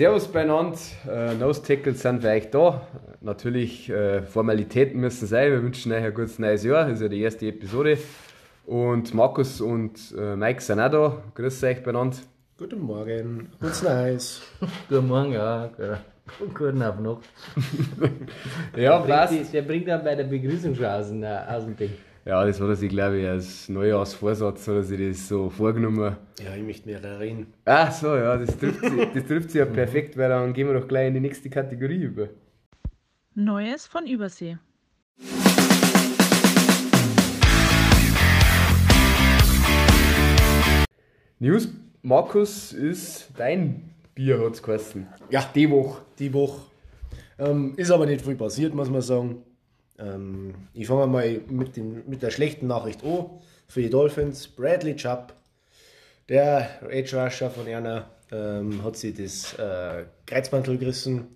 Servus beieinander, äh, Nose Tackles sind für euch da. Natürlich, äh, Formalitäten müssen sein. Wir wünschen euch ein gutes neues Jahr. Das ist ja die erste Episode. Und Markus und äh, Mike sind auch da. Grüß euch beieinander. Guten Morgen, gutes Neues. Guten Morgen, ja. Und guten Abend noch. Ja, Der passt. bringt, der bringt dann bei der Begrüßung schon aus dem Ding. Ja, das hat er sich, glaube ich, als Neujahrsvorsatz oder sich das so vorgenommen. Ja, ich möchte mehr reden. Ach so, ja, das trifft sich, das trifft sich ja perfekt, weil dann gehen wir doch gleich in die nächste Kategorie über. Neues von Übersee. News, Markus, ist dein Bier, hat es geheißen. Ja, Die Woche. die Woche. Ähm, ist aber nicht viel passiert, muss man sagen. Ähm, ich fange mal mit, dem, mit der schlechten Nachricht an. Für die Dolphins, Bradley Chubb, der Edge Rusher von Erna, ähm, hat sich das äh, Kreuzmantel gerissen.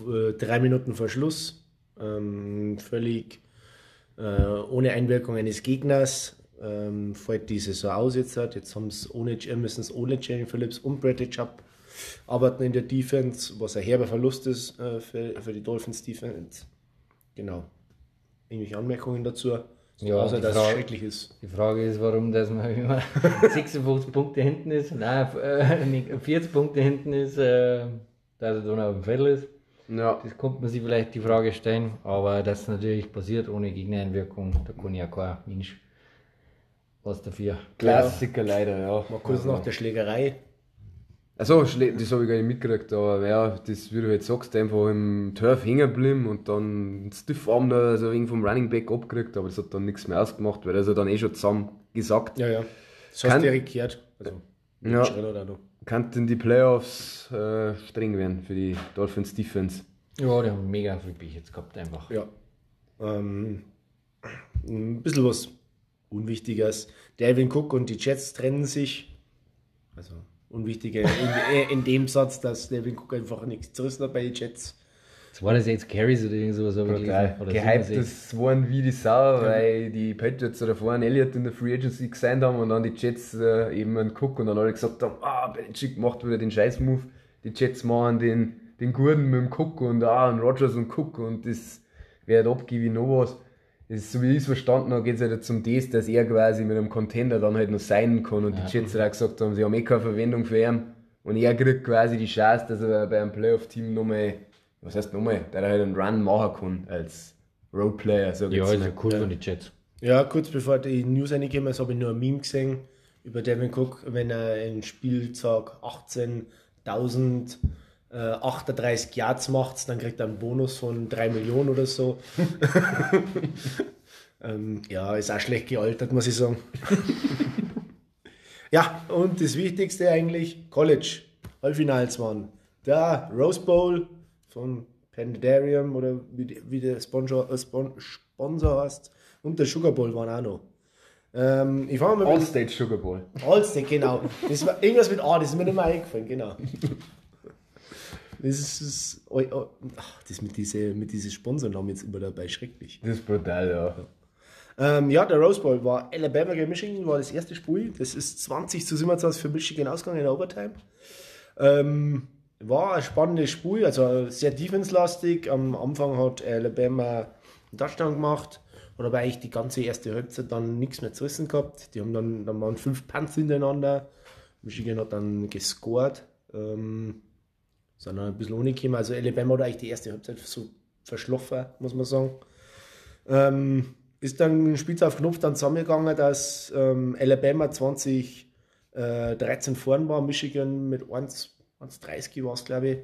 Äh, drei Minuten vor Schluss. Ähm, völlig äh, ohne Einwirkung eines Gegners. Ähm, fällt die Saison aus jetzt. Halt. Jetzt haben es ohne, müssen es ohne Jalen Phillips und Bradley Chubb arbeiten in der Defense, was ein herber Verlust ist äh, für, für die Dolphins Defense. Genau. Irgendwelche Anmerkungen dazu? Ja, außer die dass es Frage- schrecklich ist. Die Frage ist, warum dass man immer 56 Punkte hinten ist, nein, äh, nicht, 40 Punkte hinten ist, äh, dass er dann auf dem Feld ist. Ja, Das kommt man sich vielleicht die Frage stellen, aber das natürlich passiert ohne Gegnereinwirkung, da kann ja kein Mensch was dafür. Klassiker leider, ja. Mal kurz nach der Schlägerei. Achso, schle- das habe ich gar nicht mitgekriegt, aber ja, das, wie du jetzt sagst, einfach im Turf hängen geblieben und dann einen Stiffarm da so wegen vom Running Back abgekriegt, aber das hat dann nichts mehr ausgemacht, weil das hat dann eh schon zusammen gesagt. Ja, ja. Das hast du ja gekehrt. Also, Ja. Noch. Könnten die Playoffs äh, streng werden für die Dolphins Defense. Ja, die haben mega viel Pech jetzt gehabt einfach. Ja. Ähm, ein bisschen was Unwichtiges. Delvin Cook und die Jets trennen sich. Also unwichtiger in, in dem Satz, dass Delvin Cook einfach nichts zerrissen hat bei den Jets. War das jetzt, Carries oder irgend sowas? Oder Gehypt 67? das waren wie die Sau, weil die Patriots oder vorhin Elliott in der Free Agency gesigned haben und dann die Jets äh, eben einen Cook und dann alle gesagt haben, ah, Belichick macht wieder den Scheiß-Move. Die Jets machen den, den Gurden mit dem Cook und ah, und Rogers und Cook und das wird abgeben wie noch was. Ist, so wie ich es verstanden habe, geht es halt jetzt um das, dass er quasi mit einem Contender dann halt noch sein kann und die Jets halt auch gesagt haben, sie haben eh keine Verwendung für ihn. Und er kriegt quasi die Chance, dass er bei einem Playoff-Team nochmal, was heißt nochmal, dass er halt einen Run machen kann als Roadplayer, sag ich Ja, ist ja cool von den Jets. Ja, kurz bevor die News reingekommen ist, habe ich nur ein Meme gesehen über Devin Cook, wenn er in Spieltag 18.000 äh, 38 Yards macht, dann kriegt er einen Bonus von 3 Millionen oder so. ähm, ja, ist auch schlecht gealtert, muss ich sagen. ja, und das Wichtigste eigentlich, College, Halbfinals waren. Der Rose Bowl von Pandarium oder wie, wie der Sponsor, äh, Spon Sponsor heißt und der Sugar Bowl waren auch noch. Ähm, ich mal All-State Sugar Bowl. Allstate, genau. Das war irgendwas mit A, das ist mir nicht mehr eingefallen, genau. Das ist, das, oh, oh, das mit diesen mit diese Sponsornamen jetzt immer dabei, schrecklich. Das ist brutal, ja. Ähm, ja, der Rose Bowl war Alabama gegen Michigan, war das erste Spiel. Das ist 20 zu 27 für Michigan ausgegangen in der Overtime. Ähm, war ein spannendes Spiel, also sehr defense-lastig. Am Anfang hat Alabama einen Touchdown gemacht, hat aber eigentlich die ganze erste Halbzeit dann nichts mehr zu essen gehabt. Die haben dann, dann waren fünf Punts hintereinander. Michigan hat dann gescored. Ähm, sind dann ein bisschen ohne gekommen. Also Alabama hat eigentlich die erste Halbzeit so verschlafen, muss man sagen. Ähm, ist dann ein Spieltag auf Knopf dann zusammengegangen, dass ähm, Alabama 20 äh, 13 vorn war, Michigan mit 1 1,30 war es, glaube ich,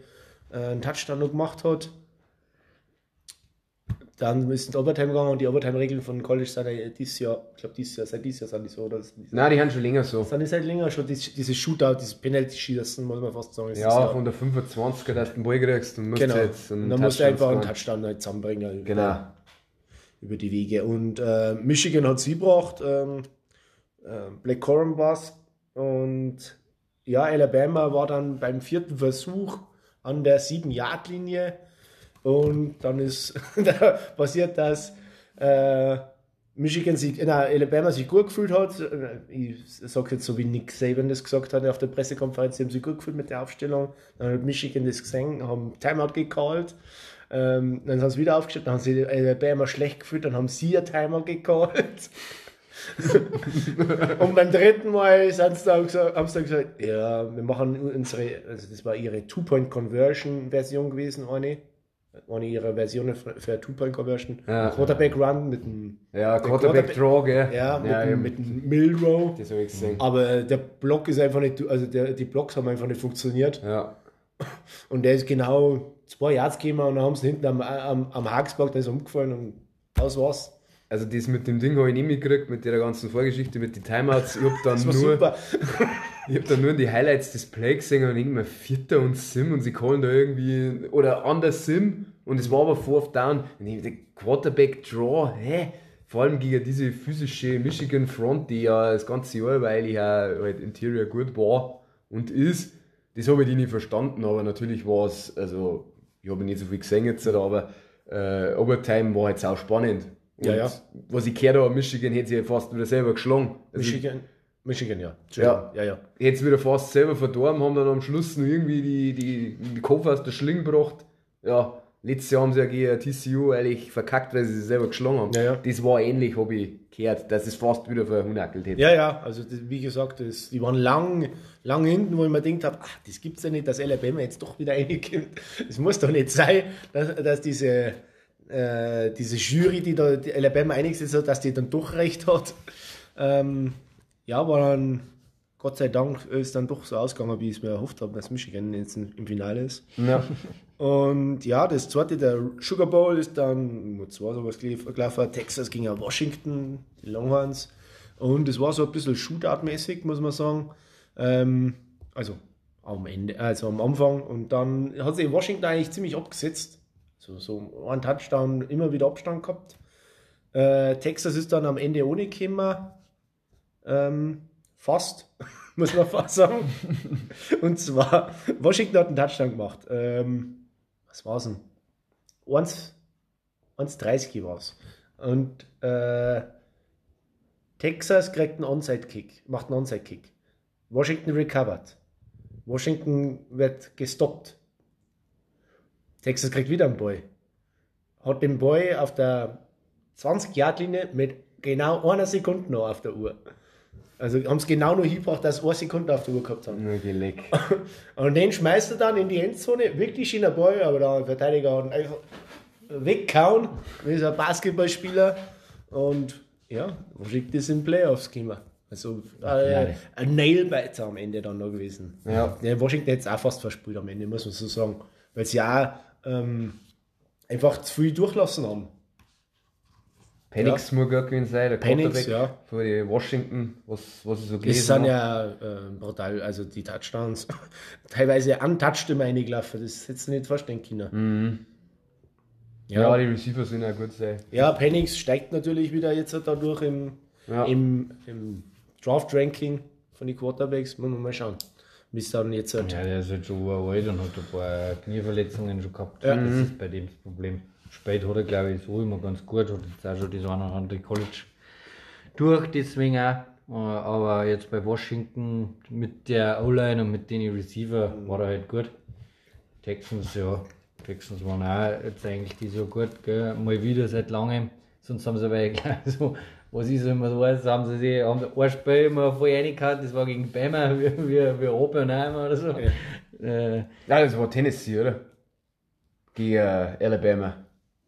äh, einen Touchdown noch gemacht hat. Dann ist es Overtime gegangen und die Overtime-Regeln von College sind ja dieses Jahr, ich glaube, dieses Jahr, seit dieses Jahr sind die so, oder? Sind die, Nein, die haben schon länger so. sind die seit länger schon, dieses, dieses Shootout, dieses Penalty-Schießen, muss man fast sagen. Ja, von der 25er, dass du den Ball kriegst und musst Genau. jetzt einen und dann musst du einfach einen. Touchdown halt zusammenbringen. Genau. über die Wege. Und äh, Michigan hat sie gebracht, ähm, äh, Black Corum war's. Und ja, Alabama war dann beim vierten Versuch an der 7-Yard-Linie. Und dann ist da passiert, dass äh, Michigan sich, nein, Alabama sich gut gefühlt hat. Ich sage jetzt so wie Nick Saban das gesagt hat auf der Pressekonferenz, die haben sich gut gefühlt mit der Aufstellung. Dann hat Michigan das gesehen, haben Timeout gecallt. Ähm, dann haben sie wieder aufgestellt, dann haben sie Alabama schlecht gefühlt, dann haben sie ein Timeout gecallt. und beim dritten Mal sie haben sie dann gesagt, ja, wir machen unsere, also das war ihre Two-Point-Conversion-Version gewesen, eine. Eine ihrer Versionen für für Two-Point-Conversion. Ja. Quarterback-Run mit dem Ja, Der Quarterback Draw, gell? ja, mit, ja dem, eben. mit dem Milrow. Das habe ich gesehen. Aber äh, der Block ist einfach nicht, also der, die Blocks haben einfach nicht funktioniert. Ja. Und der ist genau zwei Yards gekommen und dann haben sie hinten am, am, am Hagsberg, der ist umgefallen und aus war's. Also das mit dem Ding habe ich nicht mitgekriegt, mit der ganzen Vorgeschichte, mit den Timeouts. Ich habe dann, Das war nur, super. ich hab dann nur die Highlights des Play gesehen und irgendwie Vierter und Sim und sie callen da irgendwie, oder an der Sim und es war aber Fourth Down. Quarterback Draw, hä? Vor allem gegen diese physische Michigan Front, die ja das ganze Jahr, weil ich ja halt Interior gut war und ist, das habe ich nicht verstanden, aber natürlich war es, also ich habe nicht so viel gesehen jetzt, aber äh, Overtime war jetzt auch spannend. Und Ja, ja. was ich gehört habe, Michigan hätte sich ja fast wieder selber geschlagen. Also, Michigan, Michigan, ja. Ja. ja, ja. Es wieder fast selber verdorben, haben dann am Schluss noch irgendwie die, die, die Kopf aus der Schlinge gebracht. Ja, letztes Jahr haben sie ja gegen TCU eigentlich verkackt, weil sie sich selber geschlagen haben. Ja, ja. Das war ähnlich, habe ich gehört, dass es fast wieder verhunackelt hätte. Ja, ja, also das, wie gesagt, das, die waren lang, lang hinten, wo ich mir gedacht habe, ach, das gibt's ja nicht, dass Alabama jetzt doch wieder reinkommt. Es muss doch nicht sein, dass, dass diese, äh, diese Jury, die da die Alabama eingesetzt hat, dass die dann doch recht hat. Ähm, ja, aber dann, Gott sei Dank, ist dann doch so ausgegangen, wie ich es mir erhofft habe, dass Michigan jetzt im Finale ist. Ja. Und ja, das zweite, der Sugar Bowl, ist dann, wo zwei sowas gelaufen, Texas gegen Washington, die Longhorns. Und es war so ein bisschen Shootout-mäßig, muss man sagen. Ähm, also am Ende, also am Anfang. Und dann hat sich Washington eigentlich ziemlich abgesetzt. So, so ein Touchdown, immer wieder Abstand gehabt. Äh, Texas ist dann am Ende ohne gekommen. Ähm, fast, muss man fast sagen. Und zwar, Washington hat einen Touchdown gemacht. Ähm, was war es denn? 1 1,30 war es. Und äh, Texas kriegt einen Onside-Kick, macht einen Onside-Kick. Washington recovered. Washington wird gestoppt. Texas kriegt wieder einen Ball. Hat den Ball auf der 20-Yard-Linie mit genau einer Sekunde noch auf der Uhr. Also haben es genau noch hingebracht, dass sie eine Sekunde auf der Uhr gehabt haben. Nur geleck. Und den schmeißt er dann in die Endzone, wirklich schöner Ball, aber der Verteidiger hat einfach weggehauen, wie so ein Basketballspieler. Und ja, Washington ist in Playoffs gekommen. Also äh, ein Nailbiter am Ende dann noch gewesen. Ja. Der Washington jetzt auch fast verspielt am Ende, muss man so sagen. Weil sie auch ähm, einfach zu viel durchlassen haben. Penix muss gut gewesen sein, der Penix, Quarterback ja. für die Washington, was, was ich so Das gelesen sind habe. ja äh, brutal, also die Touchdowns. Teilweise untouched immer reingelaufen, das hättest du nicht vorstellen können. Ja, die Receiver sind ja gut sein. Ja, Penix steigt natürlich wieder jetzt dadurch im, Ja. im, im Draft-Ranking von den Quarterbacks. Muss man mal schauen, wie es dann jetzt halt. Ja, der ist halt schon uralt und hat ein paar Knieverletzungen schon gehabt. Ja. Das ist bei dem das Problem. Spät hat er, glaube ich, so immer ganz gut. Hat jetzt auch schon das eine oder andere College durch, deswegen auch. Äh, Aber jetzt bei Washington mit der O-Line und mit den Receiver war er halt gut. Texans, ja. Texans waren auch jetzt eigentlich die so gut, gell? mal wieder seit langem. Sonst haben sie aber gleich so, was so immer so weiß, haben sie sich, haben ein Spiel immer voll reingehauen, das war gegen Bama, wie, wie, wie Oppenheim oder so. Äh, Ja, das war Tennessee, oder? Gegen äh, Alabama.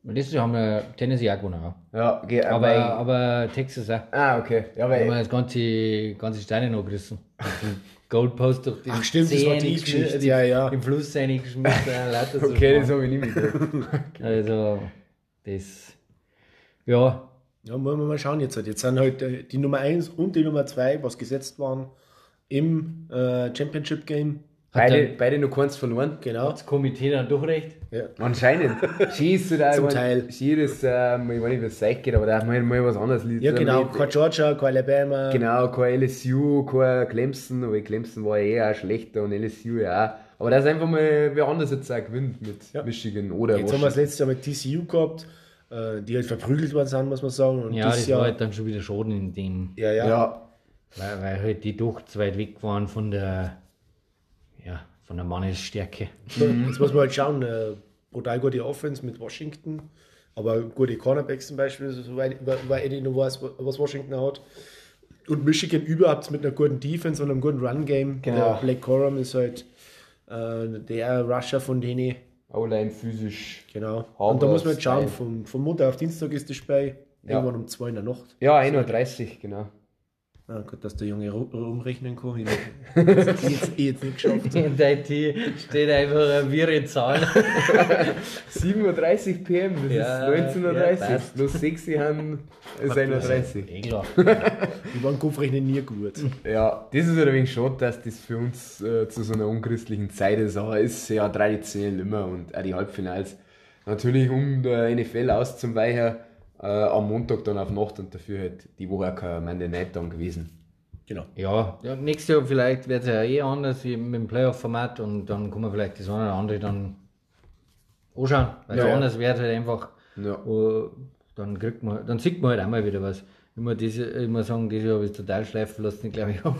Und das haben wir Tennessee auch gewonnen. Ja, gegen Aber, aber Texas auch. Ah, okay. Ja, Da haben wir weil, das ganze, ganze Steine noch gerissen. Goldpost durch den Ach, stimmt, das war die See Geschichte, ja, ja. Im Fluss reingeschmissen, so okay, das habe ich nicht mitgekriegt. Also, das, ja, Ja, muss man mal schauen jetzt. halt. Jetzt sind halt äh, die Nummer 1 und die Nummer 2, was gesetzt waren im äh, Championship Game. Beide, dann- beide noch keins verloren. Genau. das Komitee dann doch recht. Ja. Anscheinend. Schießt du da Zum ich mein, Teil. Jedes, ähm, ich weiß nicht, wie es euch geht, aber da mal, mal was anderes ja, genau. Mit- Kein Georgia, kein Alabama. Genau, kein LSU, kein Clemson, aber Clemson war ja eh auch schlechter und LSU ja auch. Aber das ist einfach mal wer anders jetzt auch gewinnt mit Ja. Michigan oder Jetzt haben wir das Washington. letzte Jahr mit TCU gehabt. äh, die halt verprügelt worden sind, muss man sagen. Und Ja, das Jahr, war halt dann schon wieder Schaden in dem, ja, ja, Ja, weil, weil halt die doch zu weit weg waren von der, von der Mannesstärke. Jetzt muss man halt schauen, äh, brutal gute Offense mit Washington, aber gute Cornerbacks zum Beispiel, soweit weil Eddie noch weiß, was Washington hat. Und Michigan überhaupt mit einer guten Defense und einem guten Run-Game. Genau. Der Blake Corum ist halt äh, der Rusher von denen. O-Line physisch. Genau. Haben und da muss man jetzt schauen, von, von Montag auf Dienstag ist das Spiel, Ja. irgendwann um 2 in der Nacht. Ja, 1.30 Uhr, genau. Ah, gut, dass der Junge ru- rumrechnen kann. Ich habe jetzt, ich jetzt nicht geschafft. In der IT steht einfach eine wirre Zahl. 7.30 Uhr PM, das Ja, ist 19.30 Uhr. ja, passt. Plus 6 Uhr haben ist 1.30 Uhr. Klar. Ich war im Kopfrechnen nie gut. Ja, das ist ein wenig schade, dass das für uns äh, zu so einer unchristlichen Zeit ist, aber ist ja traditionell immer und auch die Halbfinals. Natürlich, um der NFL auszuweichen, äh, am Montag dann auf Nacht und dafür halt die Woche auch kein Monday Night dann gewesen. Genau. Ja, ja, nächstes Jahr vielleicht wird es ja eh anders eben mit dem Playoff-Format und dann kann man vielleicht das eine oder andere dann anschauen. Weil Ja, ja. anders wird halt einfach, Ja. äh, dann kriegt man, dann sieht man halt auch mal wieder was. Ich muss, diese, muss sagen, dieses Jahr habe ich es total schleifen lassen, ich glaube ich habe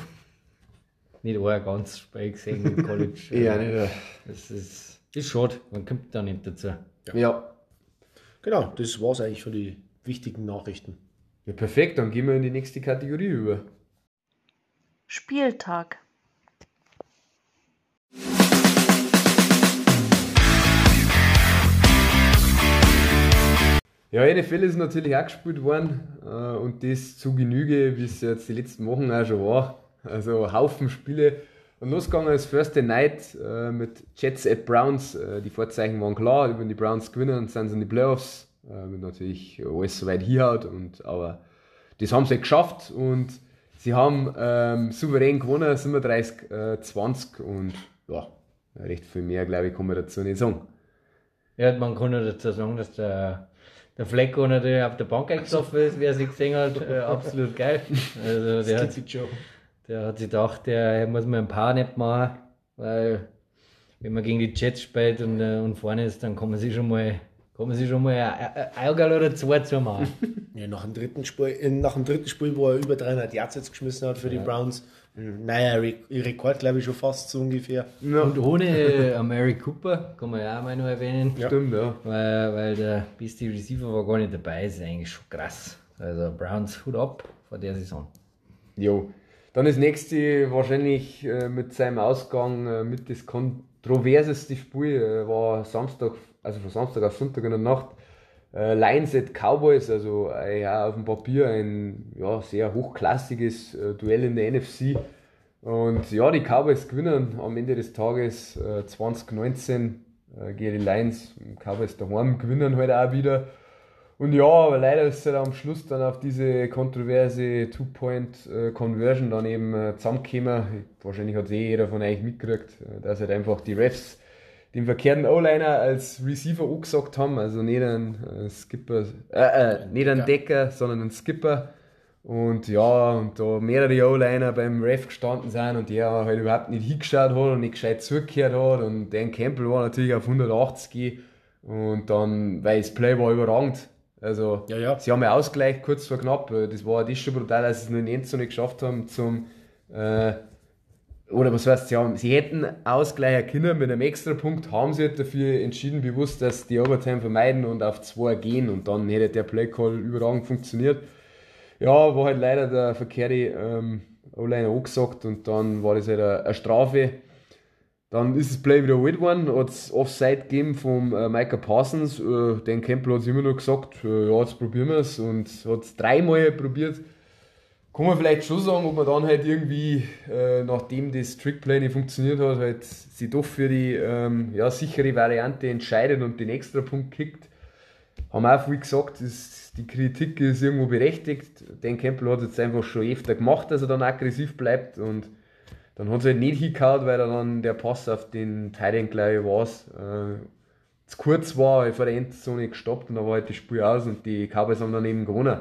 nicht ein ganz Spiel gesehen im College. Ja, nicht. Das ist, ist schade, man kommt da nicht dazu. Ja. ja. Genau, das war es eigentlich von den wichtigen Nachrichten. Ja, perfekt, dann gehen wir in die nächste Kategorie über. Spieltag. Ja, NFL ist natürlich auch gespielt worden äh, und das zu Genüge, wie es jetzt die letzten Wochen auch schon war. Also Haufen Spiele. Und losgegangen ist Thursday Night äh, mit Jets at Browns. Äh, die Vorzeichen waren klar, wenn die Browns gewinnen, dann sind sie in die Playoffs. Äh, wenn natürlich alles soweit hinhaut. Und, aber das haben sie geschafft und sie haben ähm, souverän gewonnen, 37 äh, 20 und ja, recht viel mehr, glaube ich, kann man dazu nicht sagen. Ja, man kann nur dazu sagen, dass der, der Flecko natürlich auf der Bank eingesoffen ist, wer sie gesehen hat, äh, absolut geil. Also der hat, der hat sich gedacht, der muss mir ein paar nicht machen, weil wenn man gegen die Jets spielt und, äh, und vorne ist, dann kann man sich schon mal, kann man sich schon mal ein Auge oder zwei zu machen. Ja, nach dem dritten Spiel, äh, nach dem dritten Spiel, wo er über 300 Yards jetzt geschmissen hat für die Browns. Naja, Re Rekord glaube ich schon fast so ungefähr. Und ohne äh, Mary Cooper, kann man ja auch mal noch erwähnen, Stimmt, ja. weil, weil der beste Receiver war gar nicht dabei, ist eigentlich schon krass. Also Browns Hut ab vor der Saison. Jo. Dann das nächste wahrscheinlich äh, mit seinem Ausgang äh, mit das kontroverseste Spiel äh, war Samstag, also von Samstag auf Sonntag in der Nacht. Äh, Lions at Cowboys, also äh, ja, auf dem Papier ein ja, sehr hochklassiges äh, Duell in der NFC. Und ja, die Cowboys gewinnen am Ende des Tages äh, 2019 äh, gegen die Lions. Cowboys daheim gewinnen halt auch wieder. Und ja, aber leider ist es halt am Schluss dann auf diese kontroverse Two-Point-Conversion dann eben äh, zusammengekommen. Wahrscheinlich hat es eh jeder von euch mitgekriegt, äh, dass halt einfach die Refs den verkehrten O-Liner als Receiver angesagt haben. Also nicht ein äh, Skipper, äh, äh, nicht ein Decker, sondern ein Skipper. Und ja, und da mehrere O-Liner beim Ref gestanden sind und der halt überhaupt nicht hingeschaut hat und nicht gescheit zugehört hat. Und Dan Campbell war natürlich auf 180 und dann, weil das Play war überragend. Also, Ja, ja. sie haben ja Ausgleich kurz vor knapp. Das war das schon brutal, dass sie es nur in Endzone geschafft haben zum, äh, oder was heißt, sie, haben, sie hätten ausgleichen können mit einem Extrapunkt, haben sie halt dafür entschieden, bewusst, dass die Overtime vermeiden und auf 2 gehen und dann hätte der Playcall überragend funktioniert. Ja, war halt leider der verkehrte ähm, O-Liner angesagt und dann war das halt eine, Strafe. Dann ist das Play wieder wild worden, hat es Offside gegeben vom äh, Micah Parsons. Äh, den Campbell hat immer noch gesagt, äh, ja, jetzt probieren wir es und hat es dreimal probiert. Kann man vielleicht schon sagen, ob man dann halt irgendwie, äh, nachdem das Trickplay funktioniert hat, halt sich doch für die ähm, ja, sichere Variante entscheidet und den extra Punkt kickt. Haben auch viel gesagt, das, die Kritik ist irgendwo berechtigt. Den Campbell hat jetzt einfach schon öfter gemacht, dass er dann aggressiv bleibt und dann hat es halt nicht hingehauen, weil dann der Pass auf den Titan gleich war, äh, zu kurz war, vor der Endzone gestoppt und da war halt das Spiel aus und die Cowboys haben dann eben gewonnen.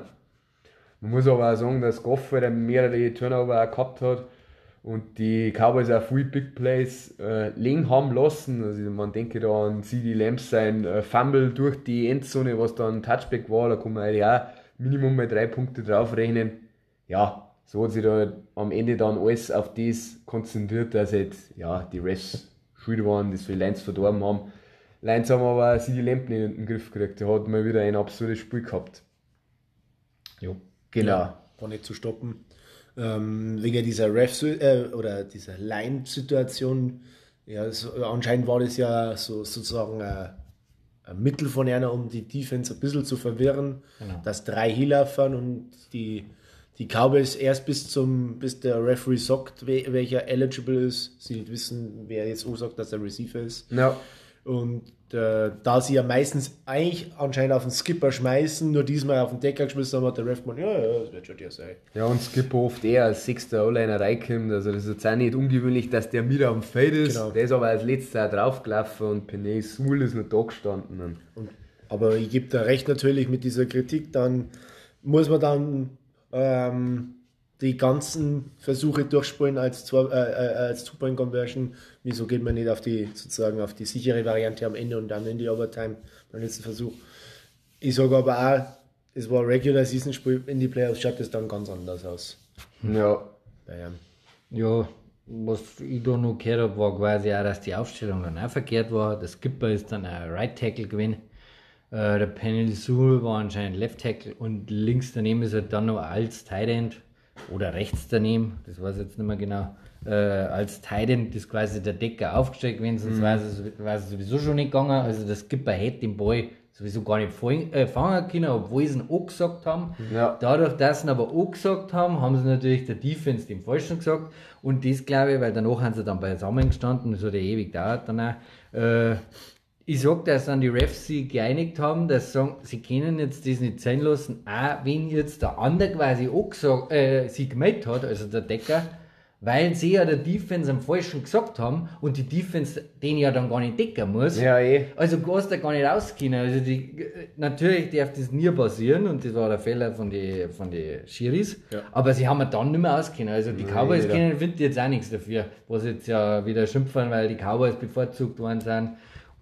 Man muss aber auch sagen, dass Goff halt mehrere Turnover auch gehabt hat und die Cowboys auch viel Big Plays äh, liegen haben lassen. Also man denke da an CD Lamps sein äh, Fumble durch die Endzone, was dann Touchback war, da kann man eigentlich auch Minimum mal drei Punkte draufrechnen. Ja, so hat sich da am Ende dann alles auf das konzentriert, dass halt, ja, die Refs schuld waren, das für die Lions verdorben haben. Lions haben aber CD Lamp nicht in den Griff gekriegt. Der hat mal wieder ein absurdes Spiel gehabt. Jo. Genau. Ja, war nicht zu stoppen. Ähm, wegen dieser Ref äh, oder dieser Line-Situation, ja, so, anscheinend war das ja so sozusagen ein, ein Mittel von einer, um die Defense ein bisschen zu verwirren, Genau. dass drei Healer fahren und die, die Cowboys erst bis zum, bis der Referee sagt, we- welcher eligible ist, sie nicht wissen, wer jetzt auch sagt, dass der Receiver ist. Ja, Und äh, da sie ja meistens eigentlich anscheinend auf den Skipper schmeißen, nur diesmal auf den Decker geschmissen haben, hat der Ref gemeint, ja, ja, das wird schon der sein. Ja, und Skipper oft eher als sechster O-Liner reinkommt. Also, das ist jetzt auch nicht ungewöhnlich, dass der wieder am Feld ist. Genau. Der ist aber als letzter auch draufgelaufen und Penay Sewell ist noch da gestanden. Und, aber ich gebe da recht natürlich mit dieser Kritik, dann muss man dann ähm, die ganzen Versuche durchspielen als, äh, äh, als Two-Point-Conversion. Wieso geht man nicht auf die sozusagen auf die sichere Variante am Ende und dann in die Overtime beim letzten Versuch? Ich sage aber auch, es war ein Regular Season Spiel, in die Playoffs schaut es dann ganz anders aus. ja, Naja. Ja, was ich da noch gehört habe, war quasi auch, dass die Aufstellung dann auch verkehrt war. Der Skipper ist dann ein Right Tackle gewesen. Äh, der Penny Sewell war anscheinend Left Tackle und links daneben ist er dann noch als Tight End oder rechts daneben, das weiß ich jetzt nicht mehr genau. Äh, als Tight End ist quasi der Decker aufgestellt gewesen, sonst es wäre es sowieso schon nicht gegangen. Also der Skipper hätte den Ball sowieso gar nicht fangen, äh, fangen können, obwohl sie ihn auch gesagt haben. Ja. Dadurch, dass sie ihn aber auch gesagt haben, haben sie natürlich der Defense den Falschen gesagt. Und das glaube ich, weil danach haben sie dann beisammen gestanden, das hat ja ewig gedauert dann auch. Äh, ich sag, dass dann die Refs sich geeinigt haben, dass sie sagen, sie können jetzt das nicht sein lassen, auch wenn jetzt der andere quasi auch gesagt, äh, sie gemeldet hat, also der Decker, weil sie ja der Defense am Falschen gesagt haben und die Defense den ja dann gar nicht decken muss. ja, eh. Also kannst du gar nicht rausgehen. Also die, natürlich darf das nie passieren und das war der Fehler von den von die Schiris. Ja. Aber sie haben ja dann nicht mehr auskennen. Also die Cowboys jeder. können finden jetzt auch nichts dafür, was jetzt ja wieder schimpfen, weil die Cowboys bevorzugt worden sind.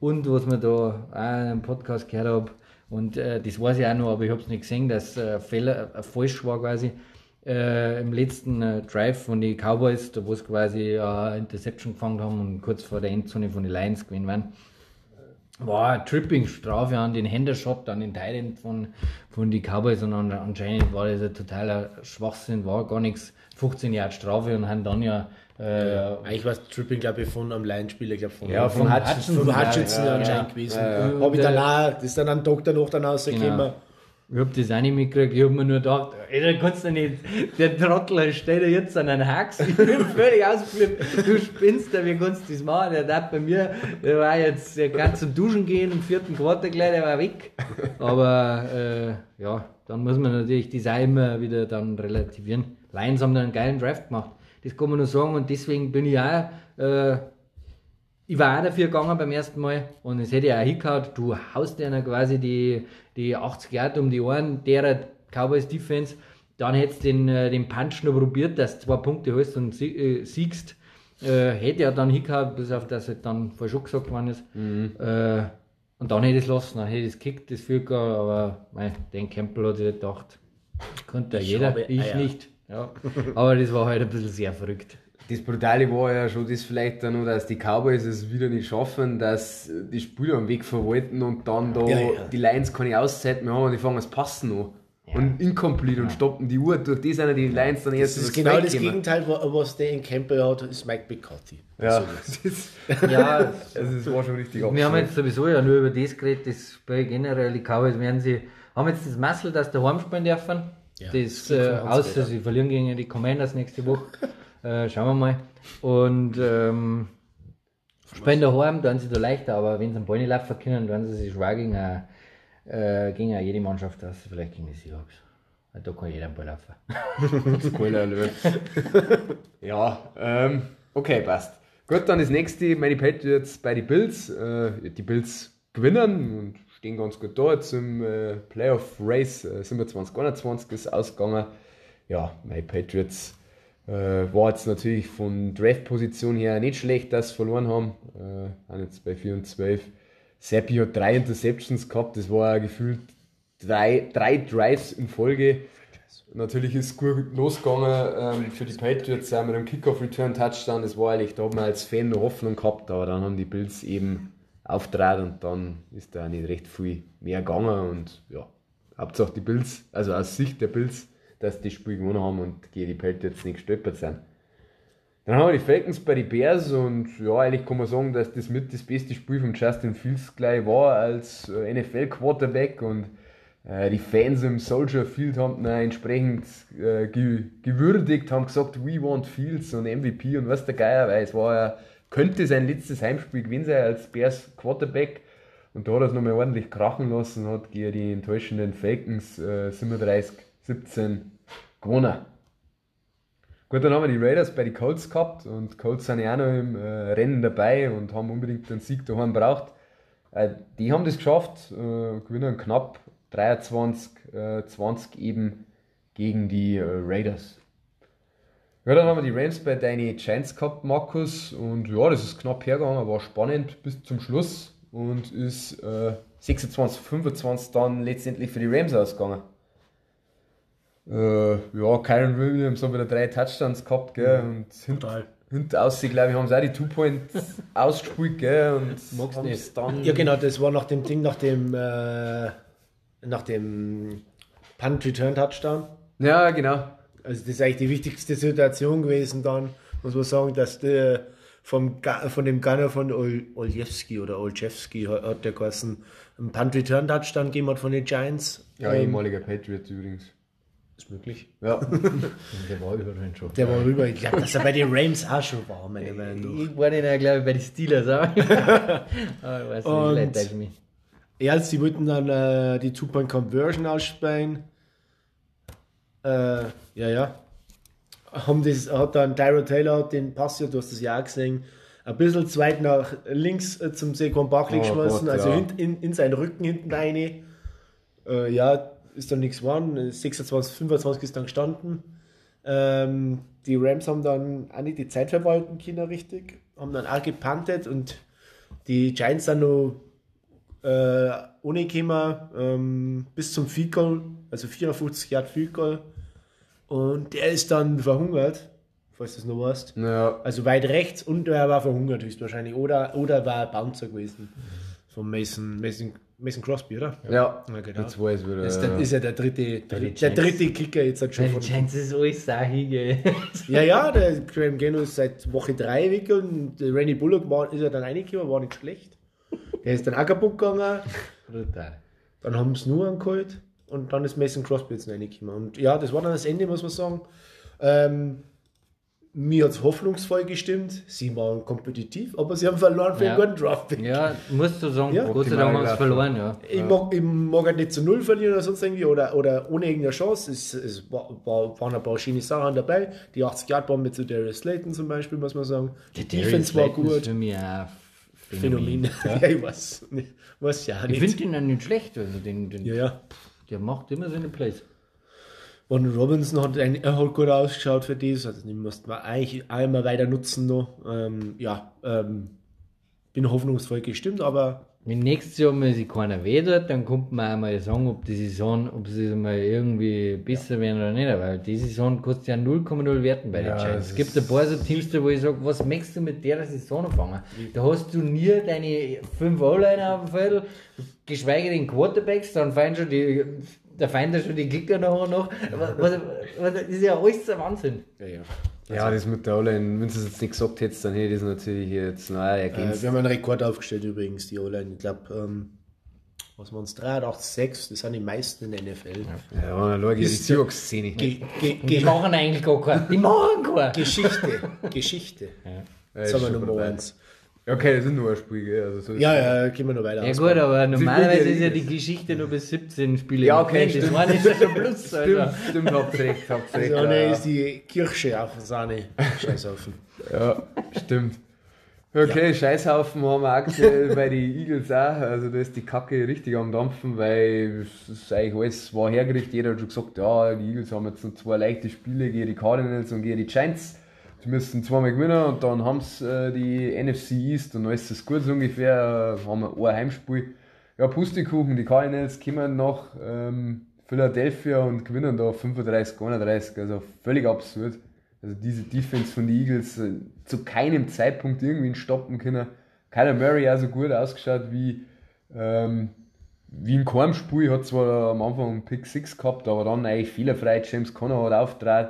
Und was man da auch im Podcast gehört habe, und äh, das weiß ich auch noch, aber ich habe es nicht gesehen, dass äh, Fehler äh, falsch war quasi. Äh, Im letzten äh, Drive von den Cowboys, wo sie quasi äh, Interception gefangen haben und kurz vor der Endzone von den Lions gewinnen waren war eine Tripping-Strafe an den Händershot, an den Teilen von, von die Cowboys und an, anscheinend war das ein totaler Schwachsinn, war gar nichts, 15 Jahre Strafe und haben dann ja, äh, Eigentlich war es Tripping, glaube ich, von einem Line-Spieler, ich glaube von, Ja, von Hutchinson. von Hutchinson ja, anscheinend ja. gewesen. ja. Habe ich dann auch, das ist dann am Tag danach dann rausgekommen. Genau. Ich hab das auch nicht mitgekriegt, ich hab mir nur gedacht, ey, da kannst du nicht, der Trottel steht da jetzt an einen Hax, ich bin völlig ausgeflippt, du spinnst da, wie kannst du das machen? Der darf bei mir, der war jetzt, der kann zum Duschen gehen im vierten Quartal gleich, der war weg. Aber, äh, ja, dann muss man natürlich das auch immer wieder dann relativieren. Lions haben da einen geilen Draft gemacht, das kann man nur sagen und deswegen bin ich auch, äh, ich war auch dafür gegangen beim ersten Mal und es hätte ja auch hingehauen, du haust dir quasi die, die 80 Yard um die Ohren derer Cowboys Defense, dann hättest du den, äh, den Punch noch probiert, dass du zwei Punkte holst und äh, siegst. Äh, hätte ja dann hingehauen, bis auf das halt dann vorher schon gesagt worden ist. Äh, und dann hätte ich es lassen, dann hätte ich es gekickt, das Goal, aber mei, den Campbell hat sich gedacht, könnte ja jeder, habe ich Eier. nicht. Ja. Aber das war halt ein bisschen sehr verrückt. Das Brutale war ja schon das vielleicht dann noch, dass die Cowboys es wieder nicht schaffen, dass die Spieler am Weg verwalten und dann da Ja, ja. die Lions keine Auszeit mehr haben und die fangen das Passen an. Und incomplete und stoppen die Uhr. Durch das sind die Lions dann erst Das ist genau das gekommen. Gegenteil, wa- was der in Campbell hat, ist Mike McCarthy. Ja, So das, Ja, also das war schon richtig Wir haben jetzt sowieso ja nur über das geredet, das Spiel generell, die Cowboys werden sie, haben jetzt das Muscle, dass sie daheim spielen dürfen. Ja, das, äh, außer später. sie verlieren gegen die Commanders nächste Woche. äh, schauen wir mal. Und, ähm, spielen daheim, dann sie da leichter, aber wenn sie einen Ball nicht laufen können, dann sie sich schwer gegen, eine, äh, gegen eine jede Mannschaft aus, vielleicht gegen die Seahawks. Da kann jeder einen Ball laufen. Spoiler Alert. ja, ähm, okay, passt. Gut, dann das nächste, meine Patriots bei den Bills. Äh, die Bills gewinnen und stehen ganz gut da. Im äh, Playoff Race äh, 27, 21 ist ausgegangen. Ja, meine Patriots Äh, war jetzt natürlich von Draft-Position her nicht schlecht, dass sie verloren haben. Äh, haben jetzt bei 4 und 12. Seppi hat drei Interceptions gehabt, das war gefühlt drei, drei Drives in Folge. Natürlich ist es gut losgegangen ähm, für die Patriots äh, mit einem Kickoff-Return-Touchdown. Das war eigentlich, da hat man als Fan noch Hoffnung gehabt, aber dann haben die Bills eben auftrat und dann ist da nicht recht viel mehr gegangen und ja, Hauptsache die Bills, also aus Sicht der Bills, dass die das Spiel gewonnen haben und gegen die Patriots nicht gestolpert sind. Dann haben wir die Falcons bei den Bears und ja, eigentlich kann man sagen, dass das mit das beste Spiel von Justin Fields gleich war als äh, NFL-Quarterback und äh, die Fans im Soldier Field haben ihn entsprechend äh, ge gewürdigt, haben gesagt, we want Fields und MVP und was der Geier, weil es war ja, könnte sein letztes Heimspiel gewesen sein als Bears Quarterback. Und da hat er es nochmal ordentlich krachen lassen, hat gegen die enttäuschenden Falcons äh, 37-17 gewonnen. Gut, dann haben wir die Raiders bei den Colts gehabt und Colts sind ja auch noch im äh, Rennen dabei und haben unbedingt den Sieg daheim braucht. Äh, die haben das geschafft, äh, gewinnen knapp 23, äh, 20 eben gegen die äh, Raiders. Ja, dann haben wir die Rams bei deinen Giants gehabt, Markus, und ja, das ist knapp hergegangen, war spannend bis zum Schluss und ist äh, 26, 25 dann letztendlich für die Rams ausgegangen. Äh, ja, Kyron Williams hat wieder drei Touchdowns gehabt, gell, und Total. hinten aussehen, glaube ich, haben sie auch die Two-Points ausgespielt, gell, und Magst nicht. dann... Ja, genau, das war nach dem Ding, nach dem, äh, nach dem Punt-Return-Touchdown. Ja, genau. Also das ist eigentlich die wichtigste Situation gewesen dann, muss man sagen, dass der vom, von dem Gunner von Ol Oljewski oder Oljewski hat, der geheißen, einen Punt-Return-Touchdown gegeben hat von den Giants. Ja, Ähm, ehemaliger Patriot übrigens. ist möglich. Ja. Der war überall schon. Der war rüber. Ich glaube, dass er bei den Rams auch schon war, meine Meinung nach. Ich war den ja, glaube ich, bei den Steelers auch. Aber ich weiß Und- nicht, mich. Ja, sie wollten dann äh, die Two-Point-Conversion ausspielen. Äh, ja, ja. Haben das, hat dann Tyro Taylor den Pass, ja, du hast das ja auch gesehen, ein bisschen zu weit nach links äh, zum Saquon Barkley Oh geschmissen, also ja. in, in seinen Rücken hinten rein. Äh, ja, ist dann nichts geworden. 26, 25 ist dann gestanden. Ähm, die Rams haben dann auch nicht die Zeit verwalten können, richtig. Haben dann auch gepantet und die Giants dann noch äh, ohne gekommen, ähm, bis zum Field Goal, also 54 Yard Field Goal. Und der ist dann verhungert, falls du es noch weißt. Ja. Also weit rechts und er war verhungert höchstwahrscheinlich. Oder, oder war ein Bouncer gewesen. Von Mason, Mason, Mason Crosby, oder? Ja, Ja, genau. jetzt weiß ich wieder. Das ist, der, ist ja der dritte, der, der dritte Kicker jetzt hat schon von, Giants ist alles Sache, gell. Ja, ja, der Graham Gano ist seit Woche 3 weg und der Randy Bullock war, ist ja dann reingekommen, war nicht schlecht. Der ist dann auch kaputt gegangen. Brutal. Dann haben sie nur angeholt und dann ist Mason Crosby jetzt reingekommen. Und ja, das war dann das Ende, muss man sagen. Ähm, mir hat es hoffnungsvoll gestimmt. Sie waren kompetitiv, aber sie haben verloren für Ja. einen guten Draft. Ja, musst du sagen, Ja. Gott sei Dank haben sie verloren, ja. Ich, mag, ich mag halt nicht zu Null verlieren oder sonst irgendwie oder, oder ohne irgendeine Chance. Es, es war, war, waren ein paar schöne Sachen dabei. Die 80 Yard Bombe zu Darius Slayton zum Beispiel, muss man sagen. Die Defense war Slayton ist gut. Für mich auch Phänomen. Phänomen. Ja, ich weiß, nicht- weiß ja Ich nicht. finde den auch nicht schlecht, also den, den, ja, ja. Der macht immer seine Plays. Und Robinson hat, ein, hat gut ausgeschaut für das, also den mussten wir eigentlich immer weiter nutzen noch. Ähm, ja, ähm, bin hoffnungsvoll gestimmt, aber Wenn nächstes Jahr mal sich keiner wedert, dann kommt man auch mal sagen, ob die Saison, ob sie mal irgendwie besser werden oder nicht. Weil die Saison kostet ja 0,0 Werten bei den Ja, Giants. das Es gibt ein paar so Teams, da wo ich sage, was möchtest du mit der Saison anfangen? Da hast du nie deine fünf O-Liner auf dem Feld, geschweige den Quarterbacks, dann fallen schon die, da fallen da schon die Kicker nachher noch. Was, was, was, das ist ja alles ein Wahnsinn. ja, ja. Ja, das mit der O-Line, wenn du es jetzt nicht gesagt hättest, dann hätte ich das natürlich jetzt noch Äh, ergänzt. wir haben einen Rekord aufgestellt übrigens, die O-Line. Ich glaube, ähm, was waren es? 83, das sind die meisten in der NFL. ja, dann schau die Ist- Seahawks-Szene. Ge ge Und die machen eigentlich gar keinen. Die machen keinen. Geschichte, Geschichte. Das ist haben wir Nummer dabei. eins. Ja, okay, das sind nur ein Spiel, gell? Also so Ja, ja, gehen wir noch weiter. Ja aus. gut, aber normalerweise ist ja die Geschichte nur bis 17 Spiele. Ja, okay, Das stimmt. war nicht schon Plus. Stimmt, stimmt, habt ihr recht, habt ihr recht. So, ne, ja. ist die Kirsche auf Sahne. Scheißhaufen. Ja, stimmt. Okay, Scheißhaufen haben wir aktuell bei den Eagles auch. Also da ist die Kacke richtig am Dampfen, weil es ist eigentlich alles war hergerichtet. Jeder hat schon gesagt, ja, die Eagles haben jetzt noch zwei leichte Spiele gegen die Cardinals und gegen die Giants. Müssen zweimal gewinnen und dann haben sie äh, die NFC East und dann ist es gut so ungefähr. Äh, haben wir ein Heimspiel. Ja, Pustekuchen, die Cardinals kommen nach ähm, Philadelphia und gewinnen da 35, 31. Also völlig absurd. Also diese Defense von den Eagles äh, zu keinem Zeitpunkt irgendwie stoppen können. Kyler Murray auch so gut ausgeschaut wie, ähm, wie in keinem Spiel. Hat zwar am Anfang Pick 6 gehabt, aber dann eigentlich fehlerfrei. James Conner hat aufgetragen.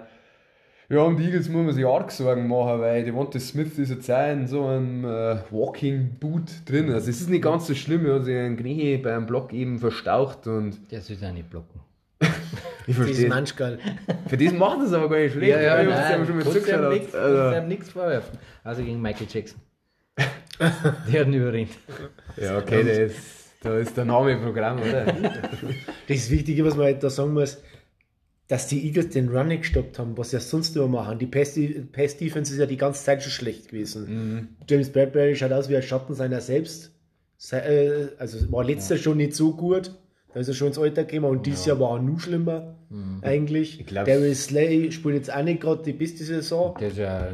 Ja, um die Eagles muss man sich arg Sorgen machen, weil Devonta Smith ist jetzt auch in so einem äh, Walking Boot drin. Also es ist nicht ganz so schlimm, er hat sich einen Knie beim Block eben verstaucht und Der soll auch nicht blocken. ich Das ist verstehe. manchmal. Für das macht es aber gar nicht schlecht. Ja, ja, ich hab's nein, ja schon mal zugeschaut. nichts- Also, ihm nichts vorwerfen. Also gegen Michael Jackson. Der hat ihn überredet. ja, okay, der ist, da ist der Name im Programm, oder? Das Wichtige, was man halt da sagen muss, dass die Eagles den Run nicht gestoppt haben, was sie ja sonst immer machen. Die Pass- Pass-Defense ist ja die ganze Zeit schon schlecht gewesen. James Bradbury schaut aus wie ein Schatten seiner selbst. Se- äh, Also war letztes Jahr schon nicht so gut. Da ist er schon ins Alter gekommen und dieses Jahr war er noch schlimmer, eigentlich. Ich glaub- Darius Slay spielt jetzt auch nicht gerade die beste Saison. Der ist ja,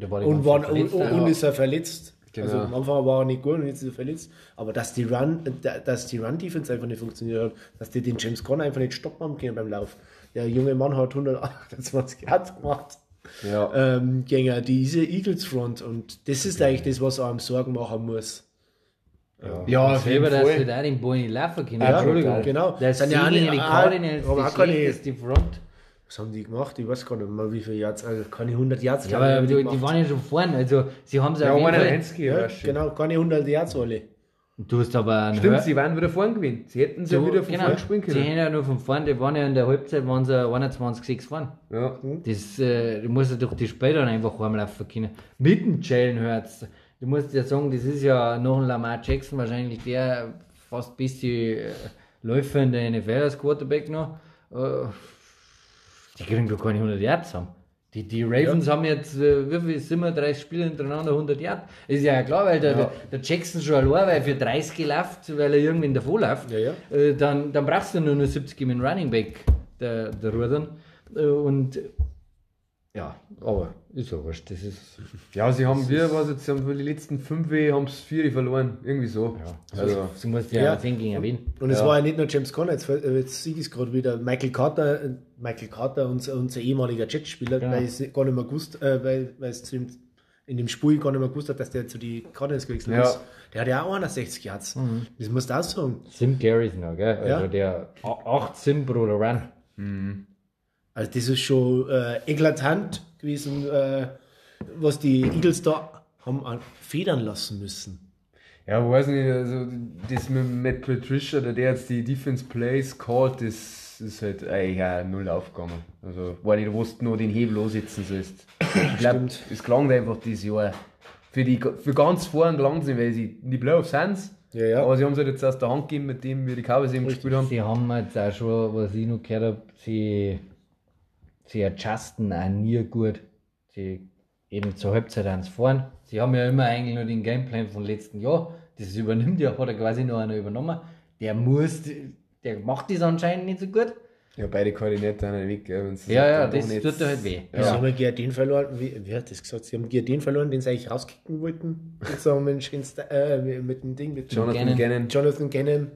der war Und, war, und, und, ist er verletzt. Genau. Also am Anfang war er nicht gut und jetzt ist er verletzt. Aber dass die Run, da- dass die Run-Defense einfach nicht funktioniert hat, dass die den James Conner einfach nicht stoppen haben können beim Lauf. Der junge Mann hat 128 Yards gemacht Ja. ähm, gegen diese Eagles Front und das ist eigentlich das, was einem Sorgen machen muss. Ja, Und auf selber, jeden dass Fall. wir da den nicht laufen können. Ja, Entschuldigung. genau. Das Sind ja ja alle- die Cardinals, aber die auch Front. Was haben die gemacht? Ich weiß gar nicht mehr, wie viele Yards, also keine 100 Yards. Ja, aber die, die waren ja schon vorne. Also, sie haben sie Ja, auf jeden Fall. Hensky, ja, ja, genau, keine 100 Yards alle. Du hast aber einen Stimmt, Hör- sie waren wieder vorn gewesen. Sie hätten sie ja So, wieder von genau. vorn spielen Sie können. haben ja nur von vorne, die waren ja in der Halbzeit, waren sie 21-6 vorne. Ja. Das, äh, du musst ja durch die Spiele dann einfach heimlaufen können. Mit dem Jalen Hurts. Du musst ja sagen, das ist ja noch ein Lamar Jackson wahrscheinlich der fast beste äh, Läufer in der NFL als Quarterback noch. Äh, die kriegen doch keine 100 Yards haben. Die, die Ravens haben jetzt, äh, wie viel sind wir, 30 Spiele hintereinander 100 Yards. Ist ja klar, weil der, der, der Jackson schon allein, weil er für 30 läuft, weil er irgendwann davor läuft, Ja, ja. Äh, dann, dann brauchst du nur noch 70 mit dem Running Back, der, der Rudern. Äh, und ja, aber ist ja wurscht. Das ist. Ja, sie haben, wir, was jetzt, sie haben für die letzten fünf haben es vier verloren. Irgendwie so. Also, Sie muss ja, Ja. ja. 10 gegen Wien. Und es Ja. war ja nicht nur James Conner, jetzt, jetzt sieg ich es gerade wieder. Michael Carter, äh, Michael Carter, unser, unser ehemaliger Jetspieler, Genau. weil es gar nicht mehr gewusst, äh, weil, weil es zu dem, in dem Spiel gar nicht mehr gewusst hat, dass der zu die Cardinals gewechselt Ja. ist. Der hat ja auch 61 Yards. Das musst du auch sagen. Sim Garrison noch, gell? Also Ja. der 8 Sim pro Run. Also das ist schon äh, eklatant gewesen, äh, was die Eagles da haben an- federn lassen müssen. ja, weiß nicht, also das mit Matt Patricia, der, der jetzt die Defense Plays called, das ist halt eigentlich auch null aufgegangen. Also, war nicht, wo du noch den Hebel lossitzen sollst. Ich glaube, es gelangt einfach dieses Jahr. Für, die, für ganz vorn gelangt sie, weil sie in die Playoffs sind. Ja, ja. Aber sie haben es halt jetzt aus der Hand gegeben, mit dem wir die Cowboys eben gespielt haben. Sie haben jetzt auch schon, was ich noch gehört habe, sie, sie adjusten auch nie gut. Sie eben zur Halbzeit eins fahren. Sie haben ja immer eigentlich nur den Gameplan von letzten Jahr. Das übernimmt ja, hat er quasi noch einer übernommen. Der muss, der macht das anscheinend nicht so gut. Ja, beide Koordinaten haben weg. gell, Ja, ja, das nicht- tut dir halt weh. Sie haben ja Giardin verloren. Wie, wie hat das gesagt? Sie haben Giardin verloren, den sie eigentlich rauskicken wollten. Mit schönen Sta- äh, mit dem Ding, mit Jonathan Gannon. Gannon. Jonathan Gannon.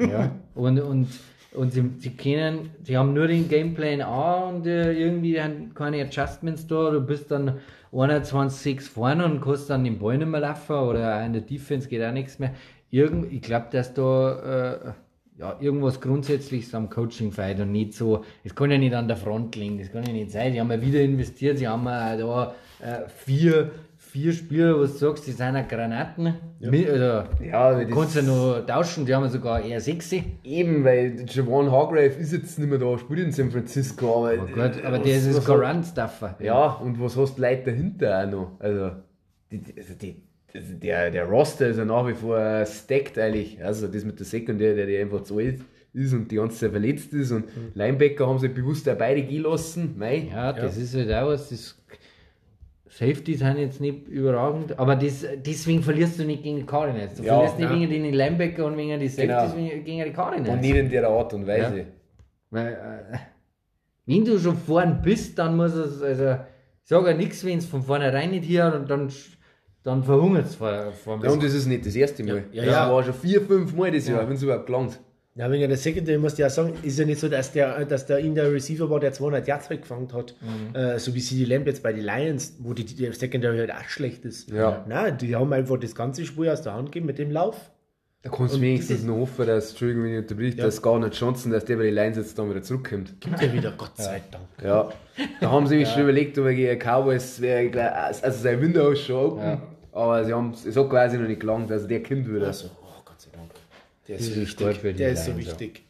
Ja. Und, und, und sie, sie kennen, sie haben nur den Gameplan A und äh, irgendwie haben keine Adjustments da. Du bist dann 21-6 vorne und kannst dann den Ball nicht mehr laufen oder in der Defense geht auch nichts mehr. Irgend, ich glaube, dass da äh, ja, irgendwas Grundsätzliches am Coaching fehlt und nicht so, es kann ja nicht an der Front liegen, das kann ja nicht sein. Die haben ja wieder investiert, sie haben ja da äh, vier, vier Spieler, wo du sagst, die sind ja Granaten. Mit, also, Ja, Du das- kannst ja noch tauschen, die haben ja sogar eher 6. Eben, weil Javon Hargrave ist jetzt nicht mehr da, spielt in San Francisco, aber, Oh Gott, aber was- der ist was das hat- Garant-Stuffer. Ja, und was hast du Leute dahinter auch noch? Also, die, die- also, die, also der, der Roster ist ja nach wie vor äh, stacked eigentlich. Also das mit der Sekundär, der, der einfach zu alt ist und die ganze Zeit verletzt ist und Linebacker haben sie bewusst auch beide gehen lassen. Mei. Ja, das ist halt auch was, das Safety sind jetzt nicht überragend, aber das, deswegen verlierst du nicht gegen die Cardinals. Du Ja, verlierst nicht ja. wegen den Linebacker und wegen die Safeties Genau. gegen die Cardinals. Und nicht in der Art und Weise. Ja. Weil, äh, wenn du schon vorn bist, dann muss es, also, ich sage ja nichts, wenn es von vornherein nicht hier und dann, dann verhungert es vor, vor Ja, und das ist nicht das erste Mal. Ja, das ja. war schon vier, fünf Mal das Jahr, wenn es überhaupt gelangt. Ja, wegen der Secondary musst du ja sagen, ist ja nicht so, dass der, dass der in der Receiver war, der 200 Yards weggefangen hat, äh, so wie CD Lamb jetzt bei den Lions, wo die, die Secondary halt auch schlecht ist. Ja. Nein, die haben einfach das ganze Spiel aus der Hand gegeben mit dem Lauf. Da kannst du wenigstens noch hoffen, dass, Entschuldigung, wenn ich unterbricht, Ja. dass Garner Johnson, dass der bei den Lions jetzt dann wieder zurückkommt. Kommt ja wieder, Gott sei Dank. Ja, da haben sie sich schon überlegt, ob er gegen Cowboys wäre, also sein Window ist schon open, aber sie haben es hat quasi noch nicht gelangt, also der kommt wieder. Also, oh Gott sei Dank. Der ist so wichtig. Der ist so wichtig.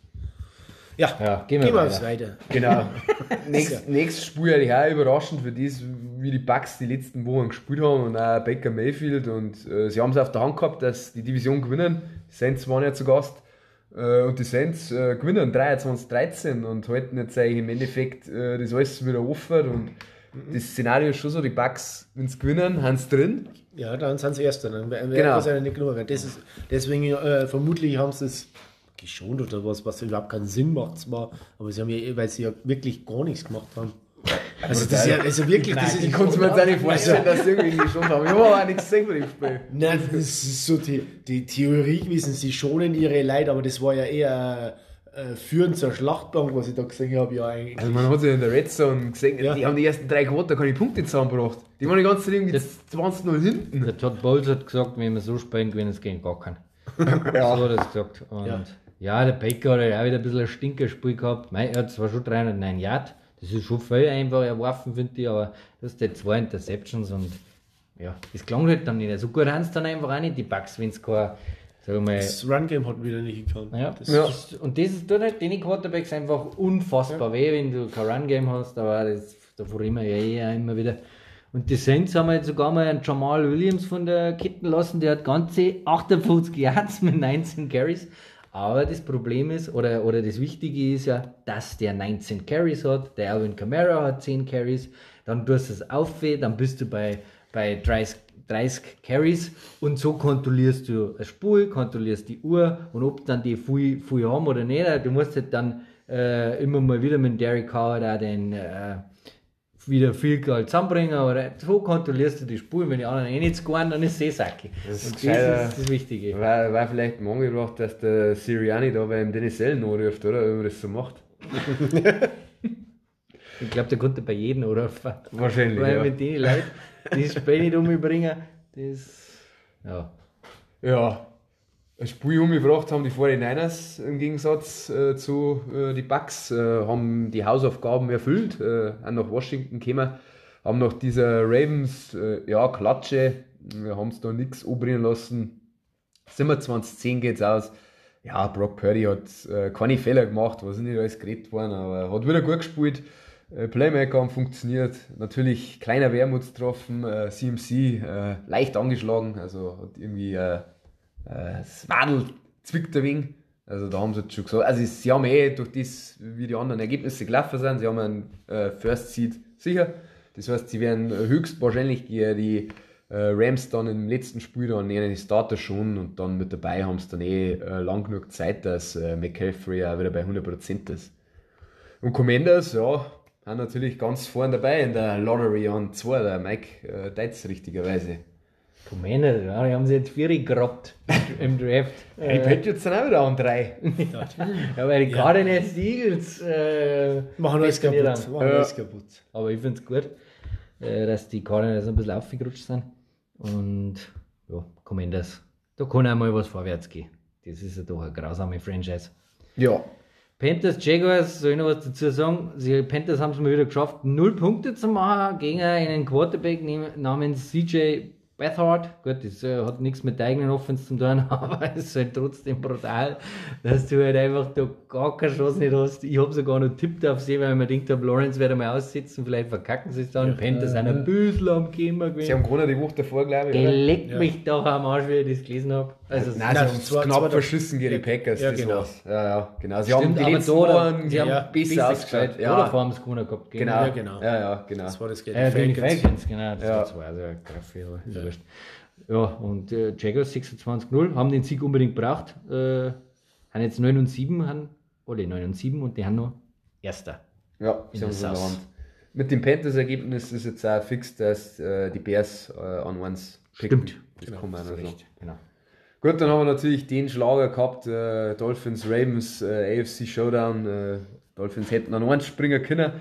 Ja, Ja, gehen wir gehen weiter. Weiter. Genau. Nächst, nächstes Spiel eigentlich auch überraschend für das, wie die Bucks die letzten Wochen gespielt haben und auch Baker Mayfield und äh, sie haben es auf der Hand gehabt, dass die Division gewinnen. Die Saints waren ja zu Gast äh, und die Saints äh, gewinnen 23-13 und halten jetzt eigentlich im Endeffekt äh, das alles wieder offen und das Szenario ist schon so, die Bucks, wenn sie gewinnen, haben sie drin. Ja, dann sind sie Erster. Dann werden Genau. sie nicht genug. Das ist, deswegen, äh, vermutlich haben sie es geschont oder was, was überhaupt keinen Sinn macht zwar, aber sie haben ja, weil sie ja wirklich gar nichts gemacht haben. Also das ist ja also wirklich, das ist Ich konnte mir jetzt auch nicht vorstellen, dass sie irgendwie schon haben. Ich habe aber auch nichts gesehen von dem Spiel. Nein, das ist so die, die Theorie gewesen, sie schonen ihre Leute, aber das war ja eher äh, führend zur Schlachtbank, was ich da gesehen habe, ja eigentlich. Also man hat ja in der Red Zone gesehen, Ja. die haben die ersten drei Quarter keine Punkte zusammengebracht. Die waren die ganze Zeit irgendwie 20-0 hinten. Der Todd Bowles hat gesagt, wenn wir so spielen, gewinnen es gegen gar keinen. So hat er es gesagt. Und Ja. ja. der Baker hat ja auch wieder ein bisschen ein Stinkerspiel gehabt. Mei, er hat zwar schon 309 Yard, das ist schon viel einfach erworfen, finde ich, aber das sind zwei Interceptions und ja, das klang halt dann nicht. So gut haben es dann einfach auch nicht, die Bugs, wenn es kein, sag mal, Das Run-Game hat wieder nicht gekannt. ja, Das, Ja. Das, und das ist tut halt den Quarterbacks einfach unfassbar weh, wenn du kein Run-Game hast, aber das, davor immer ja eh immer wieder. Und die Saints haben jetzt sogar mal einen Jamal Williams von der Ketten lassen, der hat ganze 58 Yards mit 19 Carries. Aber das Problem ist, oder, oder das Wichtige ist ja, dass der 19 Carries hat, der Alvin Kamara hat 10 Carries, dann tust du es auf, dann bist du bei, bei 30, 30 Carries und so kontrollierst du das Spiel, kontrollierst die Uhr und ob dann die viel, viel haben oder nicht. Du musst halt dann äh, immer mal wieder mit Derek Carr da den äh, wieder viel Geld zusammenbringen, aber so kontrollierst du die Spur, wenn die anderen eh nicht scoren, dann ist es eh. Das ist Und das ist das Wichtige. War, war vielleicht mal angebracht, dass der Sirianni da beim Dennis Allen anruft, oder? Wenn man das so macht. Ich glaube, der konnte bei jedem anrufen. Wahrscheinlich, Weil ja. mit den Leuten, das Spiel nicht umbringen, das. Ja. Ja. Ein Spiel umgebracht haben die 49ers im Gegensatz äh, zu äh, die Bucks, äh, haben die Hausaufgaben erfüllt, äh, auch nach Washington gekommen, haben nach dieser Ravens, äh, ja, Klatsche, wir haben es da nichts umbringen lassen. 27-10 geht's aus. Ja, Brock Purdy hat äh, keine Fehler gemacht, was nicht alles geredet worden, aber hat wieder gut gespielt. Äh, Playmaker haben funktioniert. Natürlich kleiner Wermutstropfen. Äh, CMC äh, leicht angeschlagen, also hat irgendwie äh, äh, das Wadel zwickt ein wenig. Also da haben sie jetzt schon gesagt. Also sie haben eh durch das, wie die anderen Ergebnisse gelaufen sind, sie haben einen äh, First Seed sicher. Das heißt, sie werden höchstwahrscheinlich die Rams dann im letzten Spiel dann die Starter schon und dann mit dabei haben sie dann eh lang genug Zeit, dass McCaffrey auch wieder bei 100% ist. Und Commanders, ja, haben natürlich ganz vorne dabei in der Lottery an 2, der Mike äh, Deitz richtigerweise. Commander, ja, die haben sie jetzt vier gerobbt im Draft. Die Äh, Patriots sind auch wieder an 3. ja, weil die Cardinals, die Eagles. Äh, machen alles kaputt. Machen Ja. alles kaputt. Aber ich finde es gut, äh, dass die Cardinals ein bisschen aufgerutscht sind. Und ja, Commanders, da kann auch mal was vorwärts gehen. Das ist ja doch eine grausame Franchise. Ja. Panthers, Jaguars, soll ich noch was dazu sagen? Die Panthers haben es mal wieder geschafft, null Punkte zu machen gegen einen Quarterback namens CJ Beathard. Gut, das äh, hat nichts mit der eigenen Offense zu tun, aber es ist halt trotzdem brutal, dass du halt einfach da gar keine Chance nicht hast. Ich habe sogar noch tippt auf sie, weil ich mir gedacht habe, Lawrence wird einmal aussitzen, vielleicht verkacken sie es dann. Panthers sind ein bisschen am Sie gewesen. haben gewonnen die Woche davor, glaube ich. Geleckt Ja. mich doch am Arsch, wie ich das gelesen habe. Also, Nein, sie haben zwei- knapp verschissen gegen die Packers. Ja, das genau. war's. Ja, ja, genau. Sie stimmt, haben die letzten Wochen die haben besser ausgeschaut. Oder Ja, vor allem das Corner gehabt. genau. Ja, genau. Ja, ja, genau. Das war das gegen Äh, die Falcons. Falcons, genau. Das Ja. war zwei, also Graffe, ist ja wurscht. Ja, und äh, Jaguars 26-0 haben den Sieg unbedingt braucht. Äh, haben jetzt 9 und 7, haben alle 9 und 7 und die haben noch Erster. Ja, sie haben es in der South. Hand. Mit dem Panthers-Ergebnis ist jetzt auch fix, dass äh, die Bears äh, an uns picken. Stimmt. Das kann man sagen. Genau. Gut, dann haben wir natürlich den Schlager gehabt, äh, Dolphins, Ravens, äh, AFC Showdown. Äh, Dolphins hätten an eins springen können.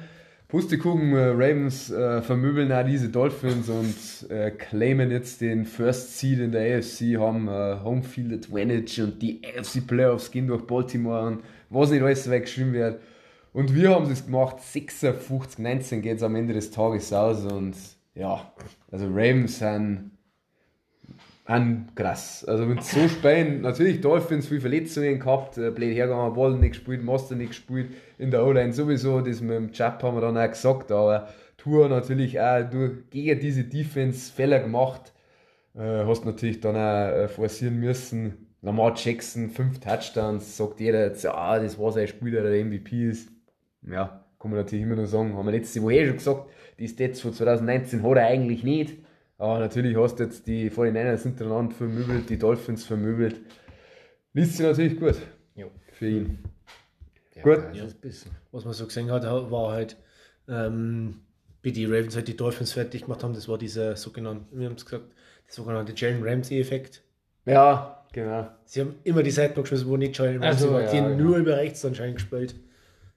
Pustekuchen, äh, Ravens äh, vermöbeln auch diese Dolphins und äh, claimen jetzt den First Seed in der AFC, haben äh, Homefield Advantage und die AFC Playoffs gehen durch Baltimore und was nicht alles weggeschrieben wird. Und wir haben es gemacht, 56, 19 geht es am Ende des Tages aus und ja, also Ravens sind an krass. Also sie so spielen, natürlich Dolphins viel Verletzungen gehabt, äh, blöd hergegangen, Wallen nicht gespielt, Master nicht gespielt, in der O-Line sowieso, das mit dem Chap haben wir dann auch gesagt, aber Tour natürlich auch durch, gegen diese Defense Fehler gemacht, äh, hast natürlich dann auch äh, forcieren müssen. Lamar Jackson, fünf Touchdowns, sagt jeder jetzt, ah, das war sein Spieler, der der MVP ist. Ja, kann man natürlich immer nur sagen, haben wir letzte Woche eh schon gesagt, die Stats von 2019 hat er eigentlich nicht. Aber natürlich hast du jetzt die 49ers hintereinander vermöbelt, die Dolphins vermöbelt. Liest sich natürlich gut Jo. für ihn. Ja, Gut. Bisschen. Was man so gesehen hat, war halt, ähm, wie die Ravens halt die Dolphins fertig gemacht haben, das war dieser sogenannte, wir haben es gesagt, der sogenannte Jalen Ramsey-Effekt. Ja, genau. Sie haben immer die Seiten geschmissen, wo nicht Jalen Ramsey Also, war. ja, die haben genau. nur über rechts anscheinend gespielt.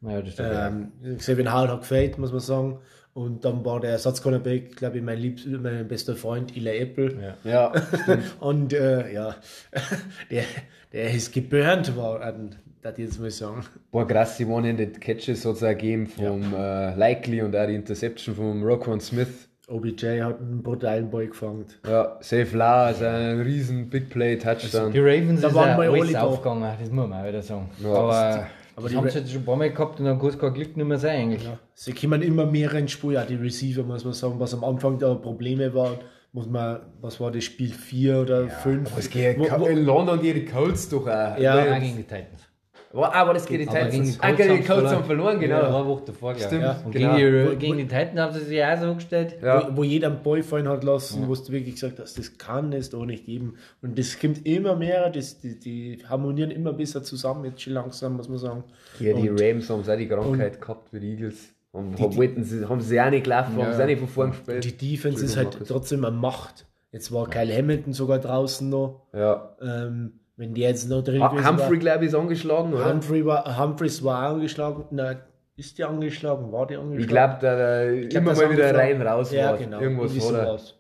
Naja, das doch Ähm, Xavier Howard hat gefällt, muss man sagen. Und dann war der Ersatzcornerback, glaube ich, mein, liebst, mein bester Freund, Eli Apple. Ja. Ja, Und äh, ja, der, der ist geburnt worden, das jetzt mal sagen. war krass, die One-Handed Catches hat es auch gegeben vom äh, Likely und auch die Interception vom Roquan Smith. OBJ hat einen brutalen Ball gefangen. Ja, Safe La ist ein riesen Big Play Touchdown. Die Ravens Da ist waren ja wir alle aufgegangen, das muss man auch wieder sagen. Ja, aber aber aber die haben es jetzt schon ein paar Mal gehabt und dann kann es kein Glück nicht mehr sein eigentlich. Ja, sie kommen immer mehr ins Spiel, auch die Receiver, muss man sagen, was am Anfang da Probleme waren. Muss man, was war das Spiel 4 oder 5? Es geht Wo- wo- in London die Colts doch auch. Ja. Ja, gegen die Titans. War, ah, war das gegen die Aber gegen die Titans? Ah, gegen die Colts haben verloren, Ja, genau. eine Woche davor, Stimmt. Und genau. gegen, Wo- die, gegen die Titans haben sie sich auch so gestellt. Ja. Wo, wo jeder einen Ball fallen hat lassen, wo du wirklich gesagt hast, das kann es doch nicht geben. Und das kommt immer mehr, das, die, die harmonieren immer besser zusammen, jetzt schon langsam, muss man sagen. Ja, die Und- Rams haben auch die Krankheit gehabt wie die Eagles. Und Die- haben, wollten sie, haben sie auch nicht gelaufen, Ja. haben sie auch nicht von vorn gespielt. Die Defense ist halt trotzdem eine Macht. Jetzt war Kyle Hamilton sogar draußen noch. Ja. Ähm, wenn der jetzt noch drin gewesen Humphrey, war- glaube ich, ist angeschlagen, oder? Humphrey war, Humphreys war angeschlagen. Nein, ist der angeschlagen? War der angeschlagen? Ich glaube, Ich glaub, immer mal wieder rein, raus Ja, war. genau. Irgendwas sowas.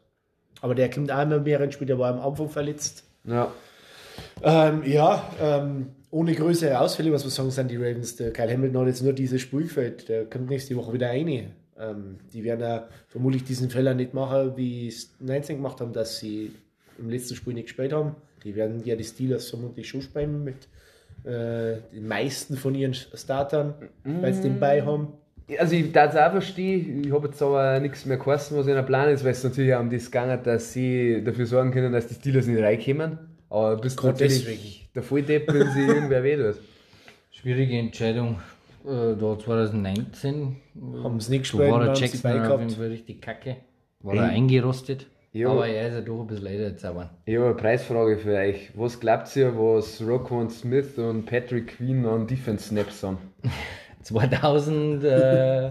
Aber der kommt auch immer mehr ins Spiel, der war am Anfang verletzt. Ja. Ähm, ja, ähm, ohne größere Ausfälle, was wir sagen, sind die Ravens. Der Kyle Hamilton hat jetzt nur dieses Spiel gefällt. Der kommt nächste Woche wieder rein. Ähm, die werden ja vermutlich diesen Fehler nicht machen, wie es 19 gemacht haben, dass sie im letzten Spiel nicht gespielt haben. Die werden ja die Steelers vermutlich schon spielen mit äh, den meisten von ihren Startern, weil sie den bei haben. Also ich darf es auch verstehen, ich habe jetzt aber nichts mehr geheißen, was in der Plan ist, weil es natürlich auch um das gegangen dass sie dafür sorgen können, dass die Steelers nicht reinkommen. Aber bist Gerade natürlich deswegen. der Volldepp, wenn sie irgendwer weh tut. Schwierige Entscheidung. Äh, da 2019 Haben sie nicht gespielt, war der Jackson bei auf jeden Fall richtig kacke. War er eingerostet. Ja. Aber er ist ja doch ein bisschen leider jetzt aber. Ich habe eine Preisfrage für euch. Was glaubt ihr, was Rocco Smith und Patrick Queen an Defense Snaps haben? 2000, äh,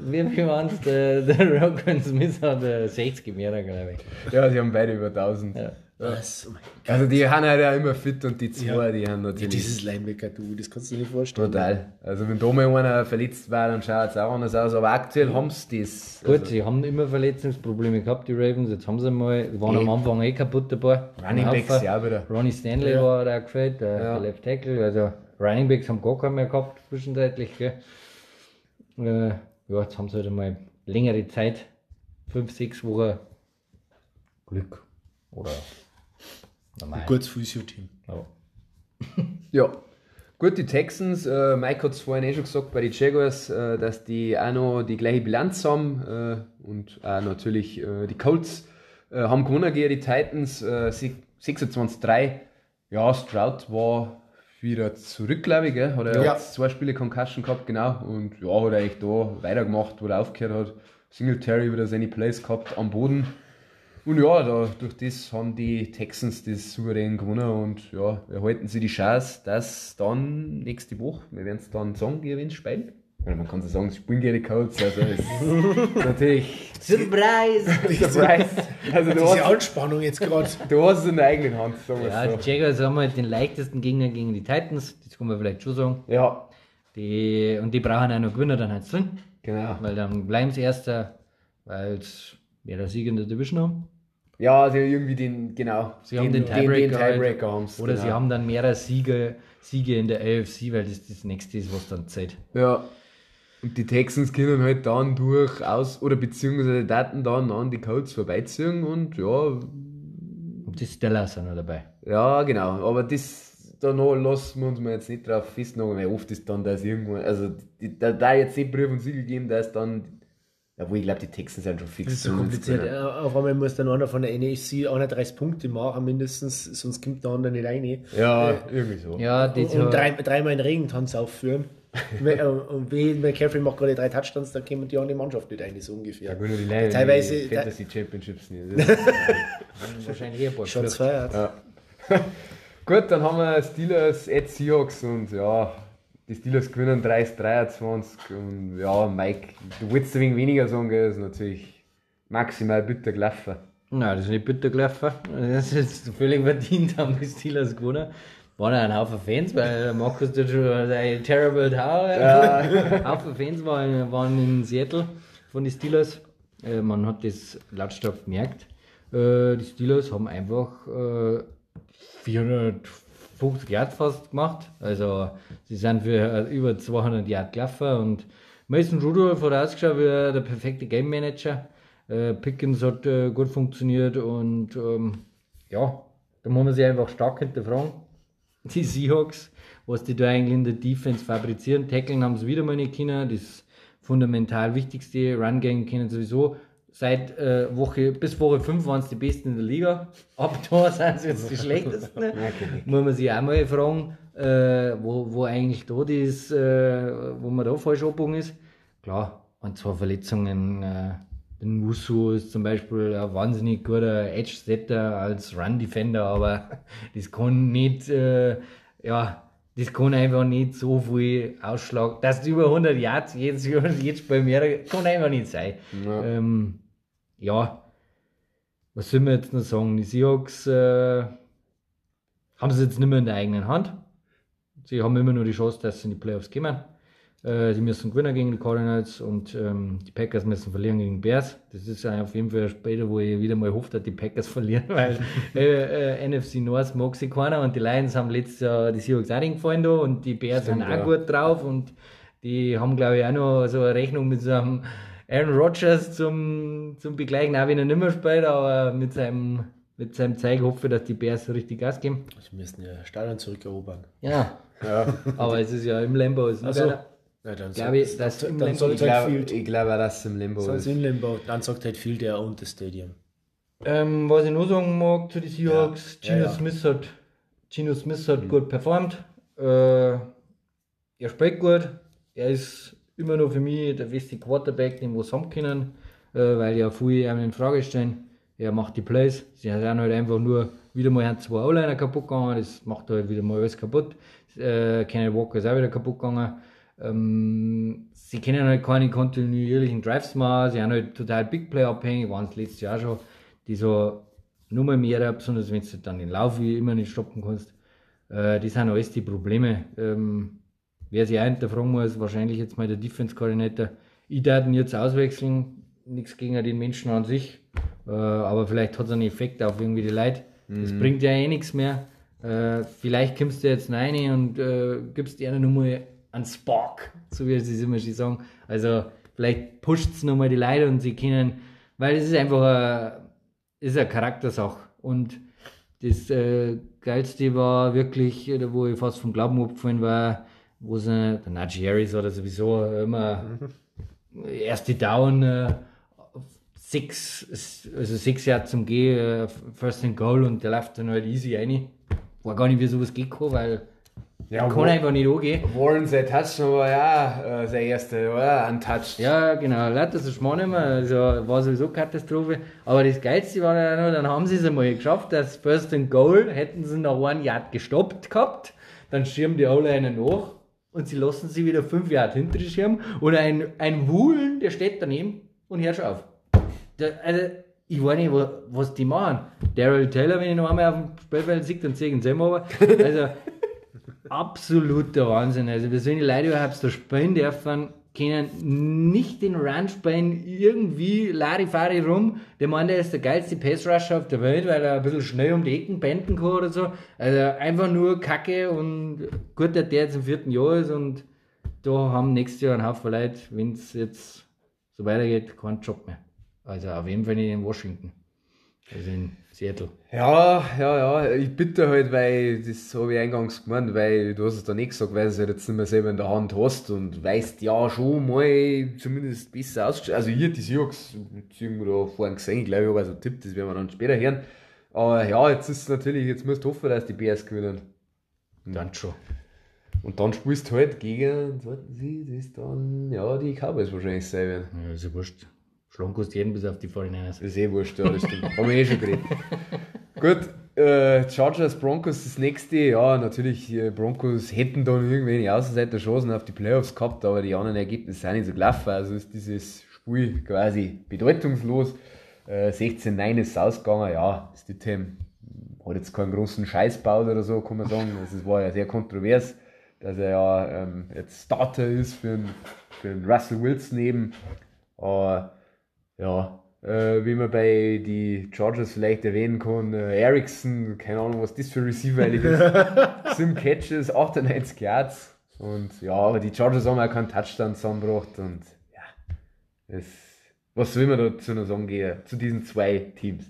wie viel waren es? Der, der Rockman Smith hat äh, 60 mehr, glaube ich. Ja, die haben beide über 1000. Ja. Was? Oh mein Also die haben halt auch immer fit und die zwei, Ja. die haben Ja, natürlich dieses Linebacker, du, das kannst du dir nicht vorstellen. total. Also wenn da mal einer verletzt war, dann schaut es auch anders aus. Aber aktuell haben sie das. Gut, Also, sie haben immer Verletzungsprobleme gehabt, die Ravens. Jetzt haben sie mal, waren am Anfang eh kaputt dabei. Running Ein Backs ja wieder. Ronnie Stanley Ja. war da gefällt, der, Ja. Left Tackle. Also Running Backs haben gar keinen mehr gehabt, zwischenzeitlich. Gell. Äh, ja, jetzt haben sie halt einmal längere Zeit, fünf, sechs Wochen Glück. Oder normal. Gutes Physio-Team. Ja. Ja. Gut, die Texans, äh, Mike hat es vorhin eh schon gesagt bei den Jaguars, äh, dass die auch noch die gleiche Bilanz haben äh, und auch natürlich äh, die Colts äh, haben gewonnen gegen die Titans äh, 26-3. Ja, Stroud war wieder zurück, glaube ich, gell? Hat er Ja. jetzt zwei Spiele Concussion gehabt, genau. Und ja, hat er echt da weitergemacht, wo er aufgehört hat. Singletary wieder seine Plays gehabt am Boden. Und ja, da, durch das haben die Texans das souverän gewonnen und ja, erhalten sie die Chance, dass dann nächste Woche, wir werden es dann sagen, wie wenn spielen. Weil man kann so sagen, sie spielen gegen die Colts, also es ist natürlich Surprise! Surprise. Also du Diese hast, Anspannung jetzt gerade. du hast es in der eigenen Hand, sagen wir Ja, es die so. Jaguars haben halt den leichtesten Gegner gegen die Titans, das kann man vielleicht schon sagen. Ja, Die, und die brauchen auch noch Gewinner dann halt drin, genau. weil dann bleiben sie Erster, weil wer der Sieg in der Division haben. Ja, sie haben irgendwie den, genau. Sie haben den Tiebreaker, Den, den halt. Tiebreaker haben's, Oder genau. sie haben dann mehrere Siege, Siege in der AFC, weil das das nächste ist, was dann zählt. Ja. Und die Texans können halt dann durchaus, oder beziehungsweise Daten dann an die Colts vorbeiziehen und ja, Und die Steelers sind noch dabei. ja, genau. Aber das, da noch lassen wir uns mal jetzt nicht drauf festnageln, weil oft ist dann das irgendwann, also da, da jetzt nicht Brief und Siegel geben, da ist dann, ja, wo ich glaube, die Texans sind schon fix. Das ist so kompliziert. Äh, Auf einmal muss dann einer von der NEC 31 Punkte machen, mindestens, sonst kommt der andere nicht rein. Ja, irgendwie so. Ja, die Und drei, dreimal einen Regentanz aufführen. Wenn- und wie McCaffrey macht gerade drei Touchdowns, dann kommen die andere Mannschaft nicht rein, so Ja, ungefähr. gut, nur die Leine, Teilweise- die Fantasy Championships nicht. Das ist- wahrscheinlich eh Shots Flucht. feiert. Ja. Gut, dann haben wir Steelers at Seahawks und ja, die Steelers gewinnen 30-23 und ja, Mike, du willst ein wenig weniger sagen, gell, ist natürlich maximal bitter gelaufen. Nein, das ist nicht bitter gelaufen. Das ist völlig verdient, haben die Steelers gewonnen. Waren ja ein Haufen Fans, weil Markus tut schon ein terrible Tower. Ja. Ein Haufen Fans waren, waren in Seattle von den Steelers. Äh, man hat das lautstark gemerkt. Äh, die Steelers haben einfach äh, 400 50 Yards fast gemacht. Also sie sind für äh, über 200 Yards gelaufen und Mason Rudolph hat ausgeschaut wie der perfekte Game Manager. Äh, Pickens hat äh, gut funktioniert und ähm, ja, da muss man sich einfach stark hinterfragen. Die Seahawks, was die da eigentlich in der Defense fabrizieren, tackeln haben sie wieder mal nicht können. Das fundamental wichtigste Run Game kennen sowieso Seit äh, Woche bis Woche 5 waren es die besten in der Liga. Ab da sind sie jetzt die schlechtesten. Muss man sich auch mal fragen, äh, wo, wo eigentlich da das, äh, wo man da falsch abgebogen ist. Klar, und zwei Verletzungen. Äh, den Musu ist zum Beispiel ein wahnsinnig guter Edge-Setter als Run-Defender, aber das kann nicht, äh, ja, das kann einfach nicht so viel Ausschlag, dass du über 100 Yards jetzt, jetzt Spiel mehr, kann einfach nicht sein. Ja. Ähm, ja, was soll man jetzt noch sagen? Die Seahawks äh, haben es jetzt nicht mehr in der eigenen Hand. Sie haben immer nur die Chance, dass sie in die Playoffs kommen. Äh, sie müssen gewinnen gegen die Cardinals und ähm, die Packers müssen verlieren gegen die Bears. Das ist ja auf jeden Fall später, wo ich wieder mal hoffe, dass die Packers verlieren, weil äh, äh, NFC North mag sie keiner und die Lions haben letztes Jahr die Seahawks auch nicht gefallen da und die Bears Stimmt, sind auch ja. gut drauf und die haben, glaube ich, auch noch so eine Rechnung mit so einem Aaron Rodgers zum, zum Begleichen, auch wenn er nicht mehr spielt, aber mit seinem, mit seinem Zeig hoffe ich, dass die Bears richtig Gas geben. Sie müssen ja Stadion zurückerobern. Ja, Ja. aber es ist ja im Lambo. Ist Ach so. so. Ja, dann Glaube ich, dass dann, im dann sagt Ich halt glaube, Field. ich glaube auch, dass es im Limbo ist. in Limbo, dann sagt halt viel der und das Stadium. Ähm, was ich noch sagen mag zu den Seahawks, Ja, Gino, ja. Smith hat, Gino Smith hat gut performt. Äh, er spielt gut. Er ist immer noch für mich der beste Quarterback, den wir haben können, äh, weil ja viele ihm in Frage stellen. Er macht die Plays. Sie sind halt einfach nur wieder mal haben zwei O-Liner kaputt gegangen. Das macht halt wieder mal alles kaputt. Äh, Kenneth Walker ist auch wieder kaputt gegangen. Ähm, sie können halt keine kontinuierlichen Drives machen. Sie sind halt total Big Play abhängig, waren es letztes Jahr schon. Die so nur mal mehr, besonders wenn du dann den Lauf wie immer nicht stoppen kannst. Äh, das sind alles die Probleme. Ähm, wer sich auch hinterfragen muss, wahrscheinlich jetzt mal der Defense-Koordinator. Ich darf ihn jetzt auswechseln, nichts gegen den Menschen an sich, äh, aber vielleicht hat es einen Effekt auf irgendwie die Leute. Das bringt ja eh nichts mehr. Äh, vielleicht kommst du jetzt rein und äh, gibst dir nochmal einen Spark, so wie sie es immer schon sagen. Also vielleicht pusht es nochmal die Leute und sie können, weil es ist einfach eine, ist eine Charaktersache. Und das äh, Geilste war wirklich, äh, wo ich fast vom Glauben abgefallen war, wo sie, der Harris oder sowieso immer erste Down, äh, six, also six Yards zum Gehen, äh, First and Goal und der läuft dann halt easy rein. war gar nicht, wie sowas geht kann, weil Ja, kann einfach nicht angehen. Warren, sein Touchdown war ja äh, sein erster, oder? Ein Touch. Ja, genau, Leute, das ist man nicht mehr. Also war sowieso Katastrophe. Aber das Geilste war ja noch, dann haben sie es einmal geschafft, das First and Goal hätten sie nach einem Yard gestoppt gehabt. Dann schirmen die alle einen nach und sie lassen sie wieder fünf Yard hinter die Schirm. Und ein, ein Wuhlen, der steht daneben und hört schon auf. Der, also, ich weiß nicht, was, die machen. Daryl Taylor, wenn ich noch einmal auf dem Spielfeld sehe, dann sehe ich ihn selber. Also, absoluter Wahnsinn. Also, wie sollen die Leute überhaupt da spielen dürfen, können nicht den Run spielen, irgendwie Larifari rum. Der meint, er ist der geilste Pass-Rusher auf der Welt, weil er ein bisschen schnell um die Ecken benden kann oder so. Also, einfach nur Kacke und gut, dass der jetzt im vierten Jahr ist und da haben nächstes Jahr ein Haufen Leute, wenn es jetzt so weitergeht, keinen Job mehr. Also, auf jeden Fall nicht in Washington. Also in Seattle. Ja, ja, ja. Ich bitte halt, weil, das habe ich eingangs gemeint, weil du hast es da nicht gesagt, weil du es halt jetzt nicht mehr selber in der Hand hast und weißt ja schon mal zumindest besser ausgestellt. Also hier die Seahawks, irgendwo da vorhin gesehen, ich glaube, ich habe also einen Tipp, das werden wir dann später hören. Aber ja, jetzt ist es natürlich, jetzt musst du hoffen, dass die Bears gewinnen. Dann schon. Und dann spielst du halt gegen, warten Sie, das ist dann, ja, die Cowboys wahrscheinlich sein werden. Ja, ist ja wurscht. Kannst jeden bis auf die 49ers. Das ist eh wurscht, ja, das stimmt. Haben wir eh schon geredet. Gut, äh, Chargers, Broncos das nächste. Ja, natürlich, äh, Broncos hätten dann irgendwelche Außenseiter-Chancen auf die Playoffs gehabt, aber die anderen Ergebnisse sind nicht so gelaufen. Also ist dieses Spiel quasi bedeutungslos. Äh, 16-9 ist es ausgegangen. Ja, das Team hat jetzt keinen großen Scheiß gebaut oder so, kann man sagen. Also es war ja sehr kontrovers, dass er ja ähm, jetzt Starter ist für einen, für einen Russell Wilson eben. Aber ja, äh, wie man bei die Chargers vielleicht erwähnen kann, äh, Ericsson, keine Ahnung, was das für Receiver eigentlich ist. 7 Catches, 98 Yards. Und ja, aber die Chargers haben auch keinen Touchdown zusammengebracht. Und ja, das, was soll man dazu noch sagen gehen, zu diesen zwei Teams?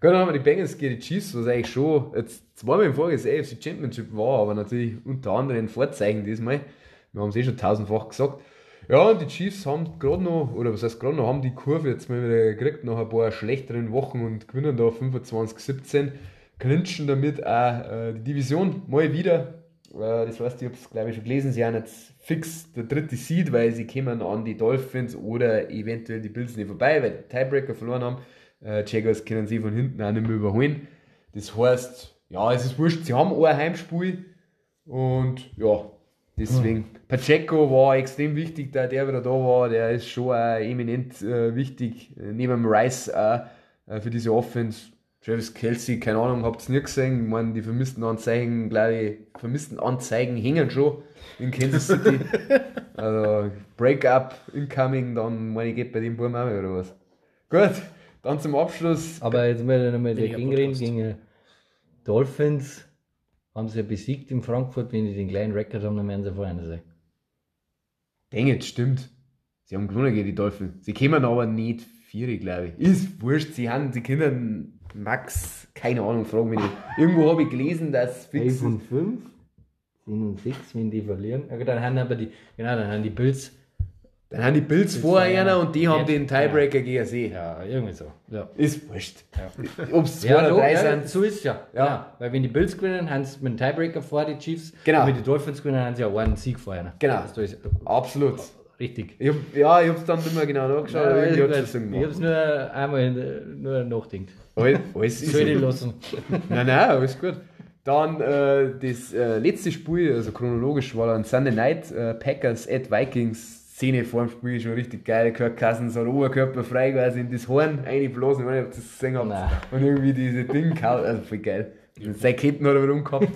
Gut, dann haben wir die Bengals gegen die Chiefs, was eigentlich schon jetzt zweimal im Voriges AFC Championship war, aber natürlich unter anderem ein Vorzeichen diesmal. Wir haben es eh schon tausendfach gesagt. Ja, und die Chiefs haben gerade noch, oder was heißt gerade noch, haben die Kurve jetzt mal wieder gekriegt nach ein paar schlechteren Wochen und gewinnen da 25-17, clinchen damit auch äh, die Division mal wieder. Äh, das heißt, ich habe es glaube ich schon gelesen, sie haben jetzt fix der dritte Seed, weil sie kommen an die Dolphins oder eventuell die Bills nicht vorbei, weil die Tiebreaker verloren haben. Äh, Jaguars können sie von hinten auch nicht mehr überholen. Das heißt, ja, es ist wurscht, sie haben ein Heimspiel und ja, Deswegen, Pacheco war extrem wichtig, da der wieder da war, der ist schon auch eminent äh, wichtig, äh, neben dem Rice auch, äh, für diese Offense. Travis Kelsey, keine Ahnung, habt ihr nicht gesehen? Ich meine, die vermissten Anzeigen, glaube ich, vermissten Anzeigen hängen schon in Kansas City. also, Breakup, incoming, dann meine ich, geht bei dem Buben auch wieder was. Gut, dann zum Abschluss. Aber jetzt mal nochmal Weniger dagegen reden, gegen Dolphins haben sie ja besiegt in Frankfurt, wenn die den kleinen Rekord haben, dann werden sie vorne sein. Denke, das stimmt. Sie haben gewonnen gegen die Dolphins. Sie kommen aber nicht vier, glaube ich. Ist wurscht, sie haben, sie können Max, keine Ahnung, fragen mich nicht. Irgendwo habe ich gelesen, dass fix 11 und 5, 10 und 6, wenn die verlieren. Gut, dann haben aber die, genau, dann haben die Bills, Dann haben die Bills vor einer ja- und die haben Ja. den Tiebreaker gegen sie. ja, irgendwie so. Ja. Ist wurscht. Ja. Ob es zwei Ja, oder so, drei ja, sind. so ist es ja. Ja. ja. Weil wenn die Bills gewinnen, haben sie mit dem Tiebreaker vor die Chiefs. Genau. Und wenn die Dolphins gewinnen, haben sie ja einen Sieg vor einer. Genau. Das ist Absolut. richtig. Ich hab, ja, ich habe es dann immer genau nachgeschaut, aber ich habe es nur einmal in- nur nachgedacht. Alles, alles ist so. lassen. Nein, nein, alles gut. Dann äh, das äh, letzte Spiel, also chronologisch war dann Sunday Night, äh, Packers at Vikings. Szene vor dem Spiel schon richtig geil. Kirk Cousins hat Oberkörper frei quasi in das Horn eingeblasen. Ich weiß nicht, ob ihr das gesehen habt. Nein. Und irgendwie diese Ding gehauen. Also voll geil. Seine Ketten hat er wieder umgehabt.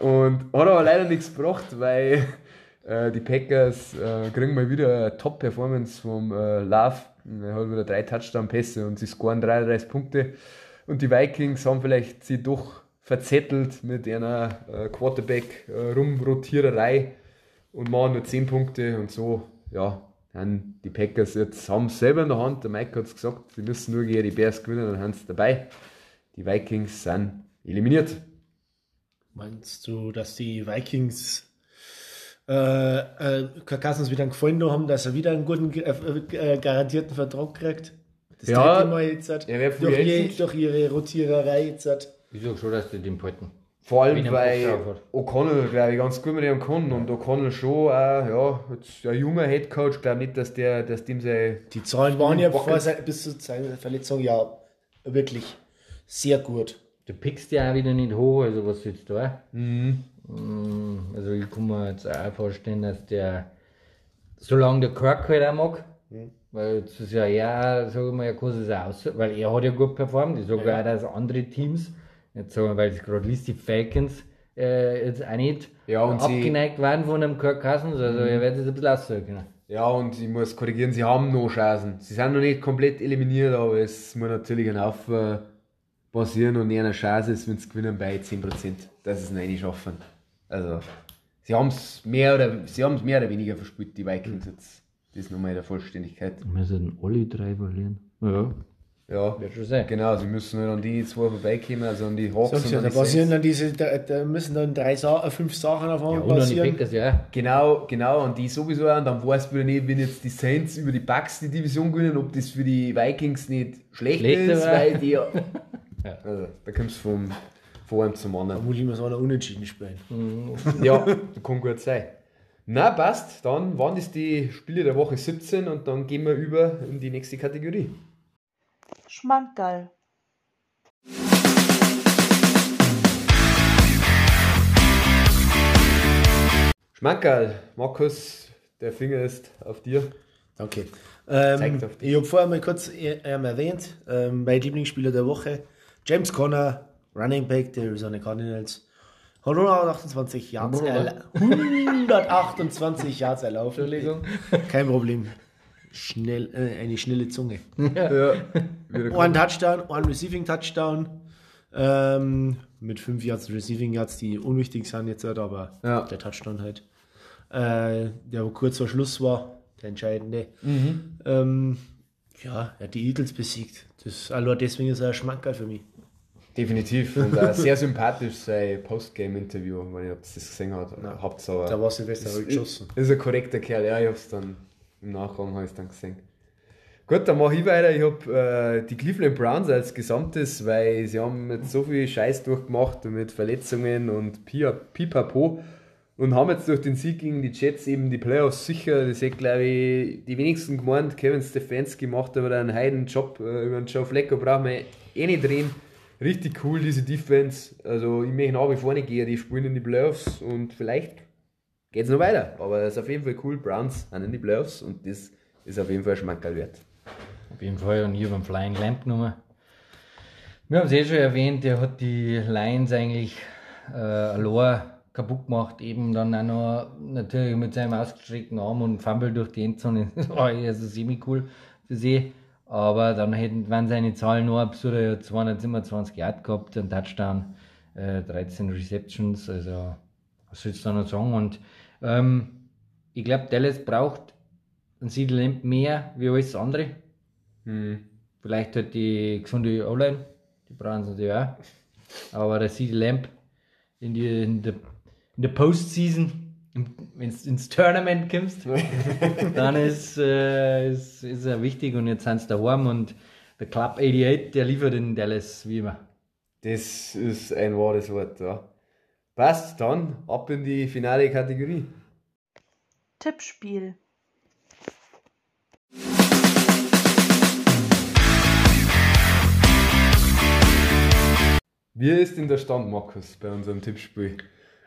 Und hat aber leider nichts gebracht, weil äh, die Packers äh, kriegen mal wieder eine Top-Performance vom äh, Love. Er hat wieder drei Touchdown-Pässe und sie scoren 33 Punkte. Und die Vikings haben vielleicht sie doch verzettelt mit einer äh, Quarterback-Rumrotiererei und machen nur 10 Punkte und so, ja, dann die Packers jetzt haben es selber in der Hand. Der Mike hat es gesagt, sie müssen nur gegen die Bears gewinnen, dann haben sie dabei. Die Vikings sind eliminiert. Meinst du, dass die Vikings äh, äh, Cousins wieder einen Gefallen haben, dass er wieder einen guten äh, äh, garantierten Vertrag kriegt? Das Ja, Mal jetzt hat, er free durch, je, durch ihre Rotiererei jetzt hat. Ich sage schon, dass die den behalten. Vor allem, weil. O'Connell, glaube ich, ganz gut mit ihm kann. Und O'Connell schon, auch, ja, jetzt ein junger Headcoach, glaube nicht, dass der, dass dem sein. Die Zahlen waren ja vor se- bis zu seiner Verletzung ja wirklich sehr gut. Du pickst ja auch wieder nicht hoch, also was jetzt da? Mhm. Mm, Also ich kann mir jetzt auch vorstellen, dass der, solange der Kirk halt auch mag, weil jetzt ist ja eher, sag ich mal, er kann es auch aus, weil er hat ja gut performt, ich sage auch, dass andere Teams, jetzt sagen wir, weil es gerade liest, die Falcons, äh, jetzt auch nicht Ja, und sie- abgeneigt waren von einem Kirk Cousins, also er wird es ein bisschen aussagen können. Ja, und ich muss korrigieren, sie haben noch Chancen. Sie sind noch nicht komplett eliminiert, aber es muss natürlich ein Haufen passieren und eine Chance ist, wenn sie gewinnen bei 10%, dass sie es nicht schaffen. Also, sie haben es mehr oder sie haben es mehr oder weniger verspielt, die Vikings jetzt. Das ist nochmal in der Vollständigkeit. Wir sollten alle drei verlieren. Ja, Ja, wird schon sein. genau, sie müssen halt an die zwei vorbeikommen, also an die Hawks Sonst und ja, an da die passieren Saints. dann diese, da, da müssen dann drei Sa äh, fünf Sachen auf Ja, einmal und an die passieren. Packers, ja. Genau, genau, und die sowieso auch. Und dann weißt du wieder nicht, wenn jetzt die Saints über die Bucks die Division gewinnen, ob das für die Vikings nicht schlecht Schlechter ist, war. weil die ja. Also, da kommst du vom von einem zum Da anderen. muss ich so einer unentschieden spielen. Ja, kann gut sein. Na, passt. Dann waren das die Spiele der Woche 17 und dann gehen wir über in die nächste Kategorie. Schmankerl. Schmankerl, Markus, der Finger ist auf dir. Danke. Ähm, auf dich. ich habe vorher mal kurz äh, ähm, erwähnt, ähm, mein Lieblingsspieler der Woche, James Conner, Running Back der Arizona Cardinals. Hat 128 Yards, erla 128 Yards erlaufen. Entschuldigung. Kein Problem. Schnell, äh, eine schnelle Zunge. Ja, Ein Touchdown, ein Receiving Touchdown. Ähm, mit 5 Yards Receiving Yards, die unwichtig sind jetzt halt, aber Ja. der Touchdown halt. Äh, der kurz vor Schluss war, der entscheidende. Ähm, ja, er hat die Eagles besiegt. Das, allein deswegen ist er ein Schmankerl für mich. Definitiv. Und auch sehr sympathisch sein Postgame-Interview, wenn ihr das gesehen habt. Habt's aber. Da war Silvester ist, geschossen. ist ein korrekter Kerl, ja, ich hab's dann im Nachgang hab ich's dann gesehen. Gut, dann mache ich weiter. Ich habe äh, die Cleveland Browns als Gesamtes, weil sie haben jetzt so viel Scheiß durchgemacht mit Verletzungen und Pipapo und haben jetzt durch den Sieg gegen die Jets eben die Playoffs sicher. Das hätte, glaube ich, die wenigsten gemeint. Kevin Stefanski macht aber einen heiden Job. Äh, über den Joe Flacco brauchen wir eh nicht reden. Richtig cool, diese Defense. Also, ich möchte nach wie vor nicht gehen. Die spielen in die Playoffs und vielleicht geht es noch weiter. Aber es ist auf jeden Fall cool. Browns sind in die Playoffs und das ist auf jeden Fall Schmankerl wert. Auf jeden Fall, und habe einen Flying Lamp genommen. Wir haben es eh schon erwähnt, der hat die Lions eigentlich äh, allein kaputt gemacht, eben dann auch noch natürlich mit seinem ausgestreckten Arm und Fumble durch die Endzone. Das war also semi-cool für sie. Aber dann hätten, waren seine Zahlen nur absurd. Er hat 227 Yard gehabt, einen Touchdown, äh, 13 Receptions, also was soll ich da noch sagen? Und ähm, ich glaube, Dallas braucht CD Lamp mehr wie alles andere. Hm. Vielleicht hat die gesunde O-Line, die brauchen sie natürlich auch. Aber der CD Lamp in, die, in, der, in der Postseason, wenn du ins Tournament kommst, dann ist, äh, ist, ist er wichtig und jetzt sind sie daheim und der Club 88, der liefert in Dallas wie immer. Das ist ein wahres Wort, ja. Passt, dann ab in die finale Kategorie. Tippspiel. Wie ist denn der Stand, Markus, bei unserem Tippspiel?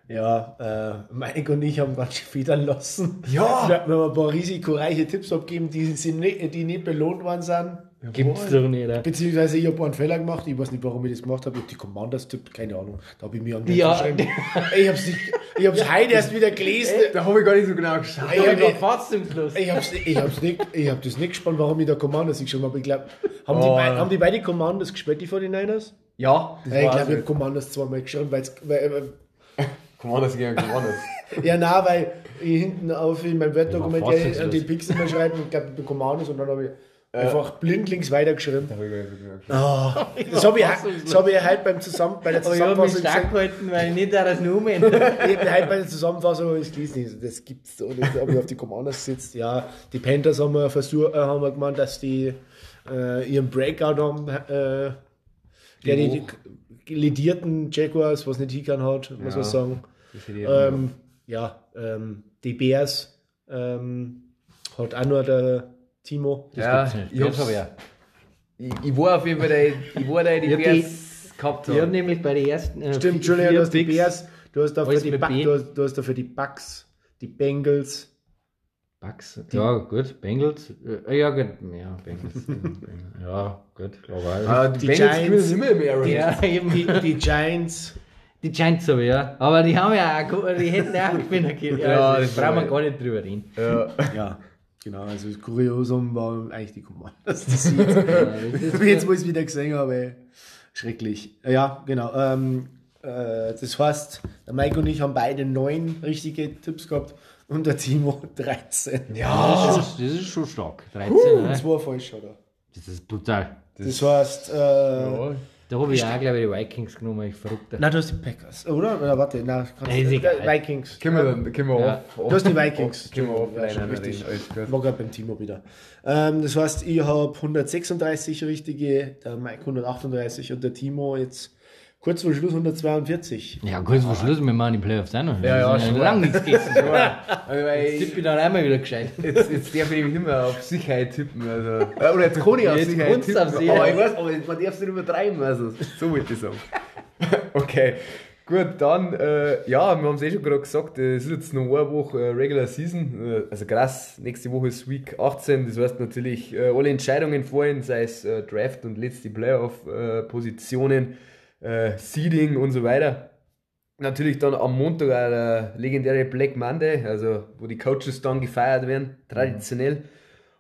Ja, äh, Mike und ich haben ganz schön federn lassen. Ja! Wir haben ein paar risikoreiche Tipps abgegeben, die, sind nicht, die nicht belohnt worden sind. Gibt's doch nicht, oder? Beziehungsweise ich habe einen Fehler gemacht, ich weiß nicht, warum ich das gemacht habe. Ich habe die Commanders tippt, keine Ahnung. Da habe ich mir an den Ja. Ich habe es ich hab's heute erst wieder gelesen. Da habe ich gar nicht so genau geschaut. Ich hab- ich- fast zum Schluss. Ich hab's, ich hab's nicht, ich hab das nicht gespannt, warum ich da Commanders geschrieben habe. Ich glaube, haben, die Oh. bei- haben die beide Commanders gespielt, die 49ers? Ja, das Ja, ich glaube, ich habe Commanders zweimal geschrieben, weil's, weil, Commanders gegen Commanders. äh, ja, nein, weil ich hinten auf in meinem Word-Dokument ja, fassungslos. die Pixel mal schreiben und ich glaube, die Commanders und dann habe ich einfach blindlings weitergeschrieben. Oh, das habe ich, das hab ich heute beim Zusammen, bei der Aber ich habe mich Zusammenfassung stark weil ich nicht da das Numen. Ich habe heute bei der Zusammenfassung ich gelesen, das gibt's doch nicht. Da habe ich auf die Commanders gesetzt. Ja, die Panthers haben wir, versucht, äh, haben wir gemeint, dass die äh, ihren Breakout haben. Äh, der die, die, ledierten Jaguars, was nicht hingehauen hat, muss Ja. man sagen. Ähm, ja, ähm, die Bears ähm, hat auch nur der Timo. ja, gibt's nicht. ich, hab's, hab ich ich, war auf jeden Fall, der, ich war der, die Ja, die- Bears gehabt Ich habe haben. nämlich bei den ersten. Äh, Stimmt, vier du hast die Bears, du hast dafür die, Ba- du hast, du hast dafür die Bucks, die Bengals. Bucks. Ja, gut. Bengals. Äh, ja, gut. Ja, Bengals. ja, gut. Klar. Ah, die, Die Bengals Giants. immer im Arrowhead. Ja, eben. Die, die Giants. Die Giants aber, ja. Aber die haben ja auch, die hätten auch gewinnen können. Ja, Ja, also, das da brauchen wir gar nicht drüber reden. Ja. Ja, genau. Also das Kuriosum war eigentlich die Commanders. Das. Ja, das ist- Jetzt, wo ich es wieder gesehen habe, schrecklich. Ja, genau. Ähm, äh, das heißt, der Mike und ich haben beide neun richtige Tipps gehabt und der Timo 13. Das ist, schon, das ist schon stark. 13, Uh, ne? zwei falsch, oder? Das ist brutal. Das heißt, äh, Ja. Da habe ich auch, glaube ich, die Vikings genommen, ich verrückter. na, du hast die Packers, oder? Oder warte, na, kannst Nee, ist du, egal. Vikings. Können wir dann, können wir Ja. auf, Du hast die Vikings. Können wir Ja, richtig. alles gut. War gerade beim Timo wieder. Ähm, das heißt, ich habe 136 richtige, der Mike 138 und der Timo jetzt kurz vor Schluss 142. Ja, kurz vor Schluss, wir machen die Playoffs auch noch. Ja, ja, schon. Lang nichts gegessen. Also, Jetzt ich, tippe ich dann einmal wieder gescheit. jetzt, jetzt darf ich nämlich nicht mehr auf Sicherheit tippen. Also. Oder jetzt kann ich auf Jetzt Sicherheit tippen. auf Sicherheit. Aber ich weiß, aber man darf es nicht übertreiben. Also, so wollte ich sagen. okay. Gut, dann, äh, ja, wir haben es eh schon gerade gesagt, äh, es ist jetzt noch eine Woche äh, Regular Season, äh, also krass, nächste Woche ist Week 18, das heißt natürlich äh, alle Entscheidungen vorhin, sei es äh, Draft und letzte Playoff-Positionen, äh, Seeding und so weiter. Natürlich dann am Montag auch der legendäre Black Monday, also wo die Coaches dann gefeiert werden, traditionell.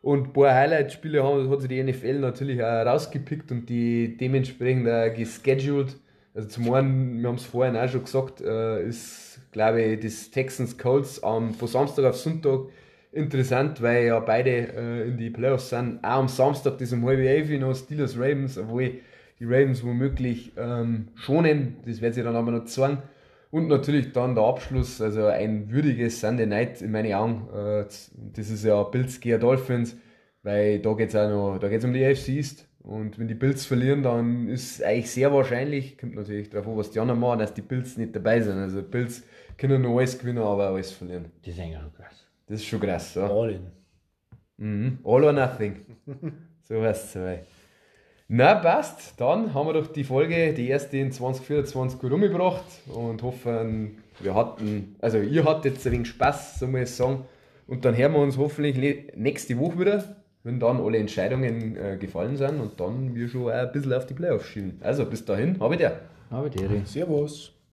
Und ein paar Highlight-Spiele hat sich die NFL natürlich auch rausgepickt und die dementsprechend auch gescheduled. Also zum einen, wir haben es vorhin auch schon gesagt, äh, ist, glaube ich, das Texans Colts am, von Samstag auf Sonntag interessant, weil ja beide äh, in die Playoffs sind. Auch am Samstag, das um halb elf noch Steelers Ravens, obwohl die Ravens womöglich ähm, schonen, das wird sich dann aber noch zeigen. Und natürlich dann der Abschluss, also ein würdiges Sunday Night in meinen Augen. Äh, das ist ja Bills gegen Dolphins, weil da geht es auch noch, da geht's um die AFC East. Und wenn die Bills verlieren, dann ist eigentlich sehr wahrscheinlich, kommt natürlich darauf an, was die anderen machen, dass die Bills nicht dabei sind. Also Bills können noch alles gewinnen, aber auch alles verlieren. Das ist eigentlich schon krass. Das ist schon krass. Ja. All in. Mhm. All or nothing. so heißt es. Na, passt. Dann haben wir doch die Folge, die erste in 2024 gut umgebracht und hoffen, wir hatten, also ihr hattet jetzt ein wenig Spaß, so muss ich sagen. Und dann hören wir uns hoffentlich nächste Woche wieder, wenn dann alle Entscheidungen äh, gefallen sind und dann wir schon auch ein bisschen auf die Playoffs schielen. Also bis dahin, habe ich dir. Aber die Servus.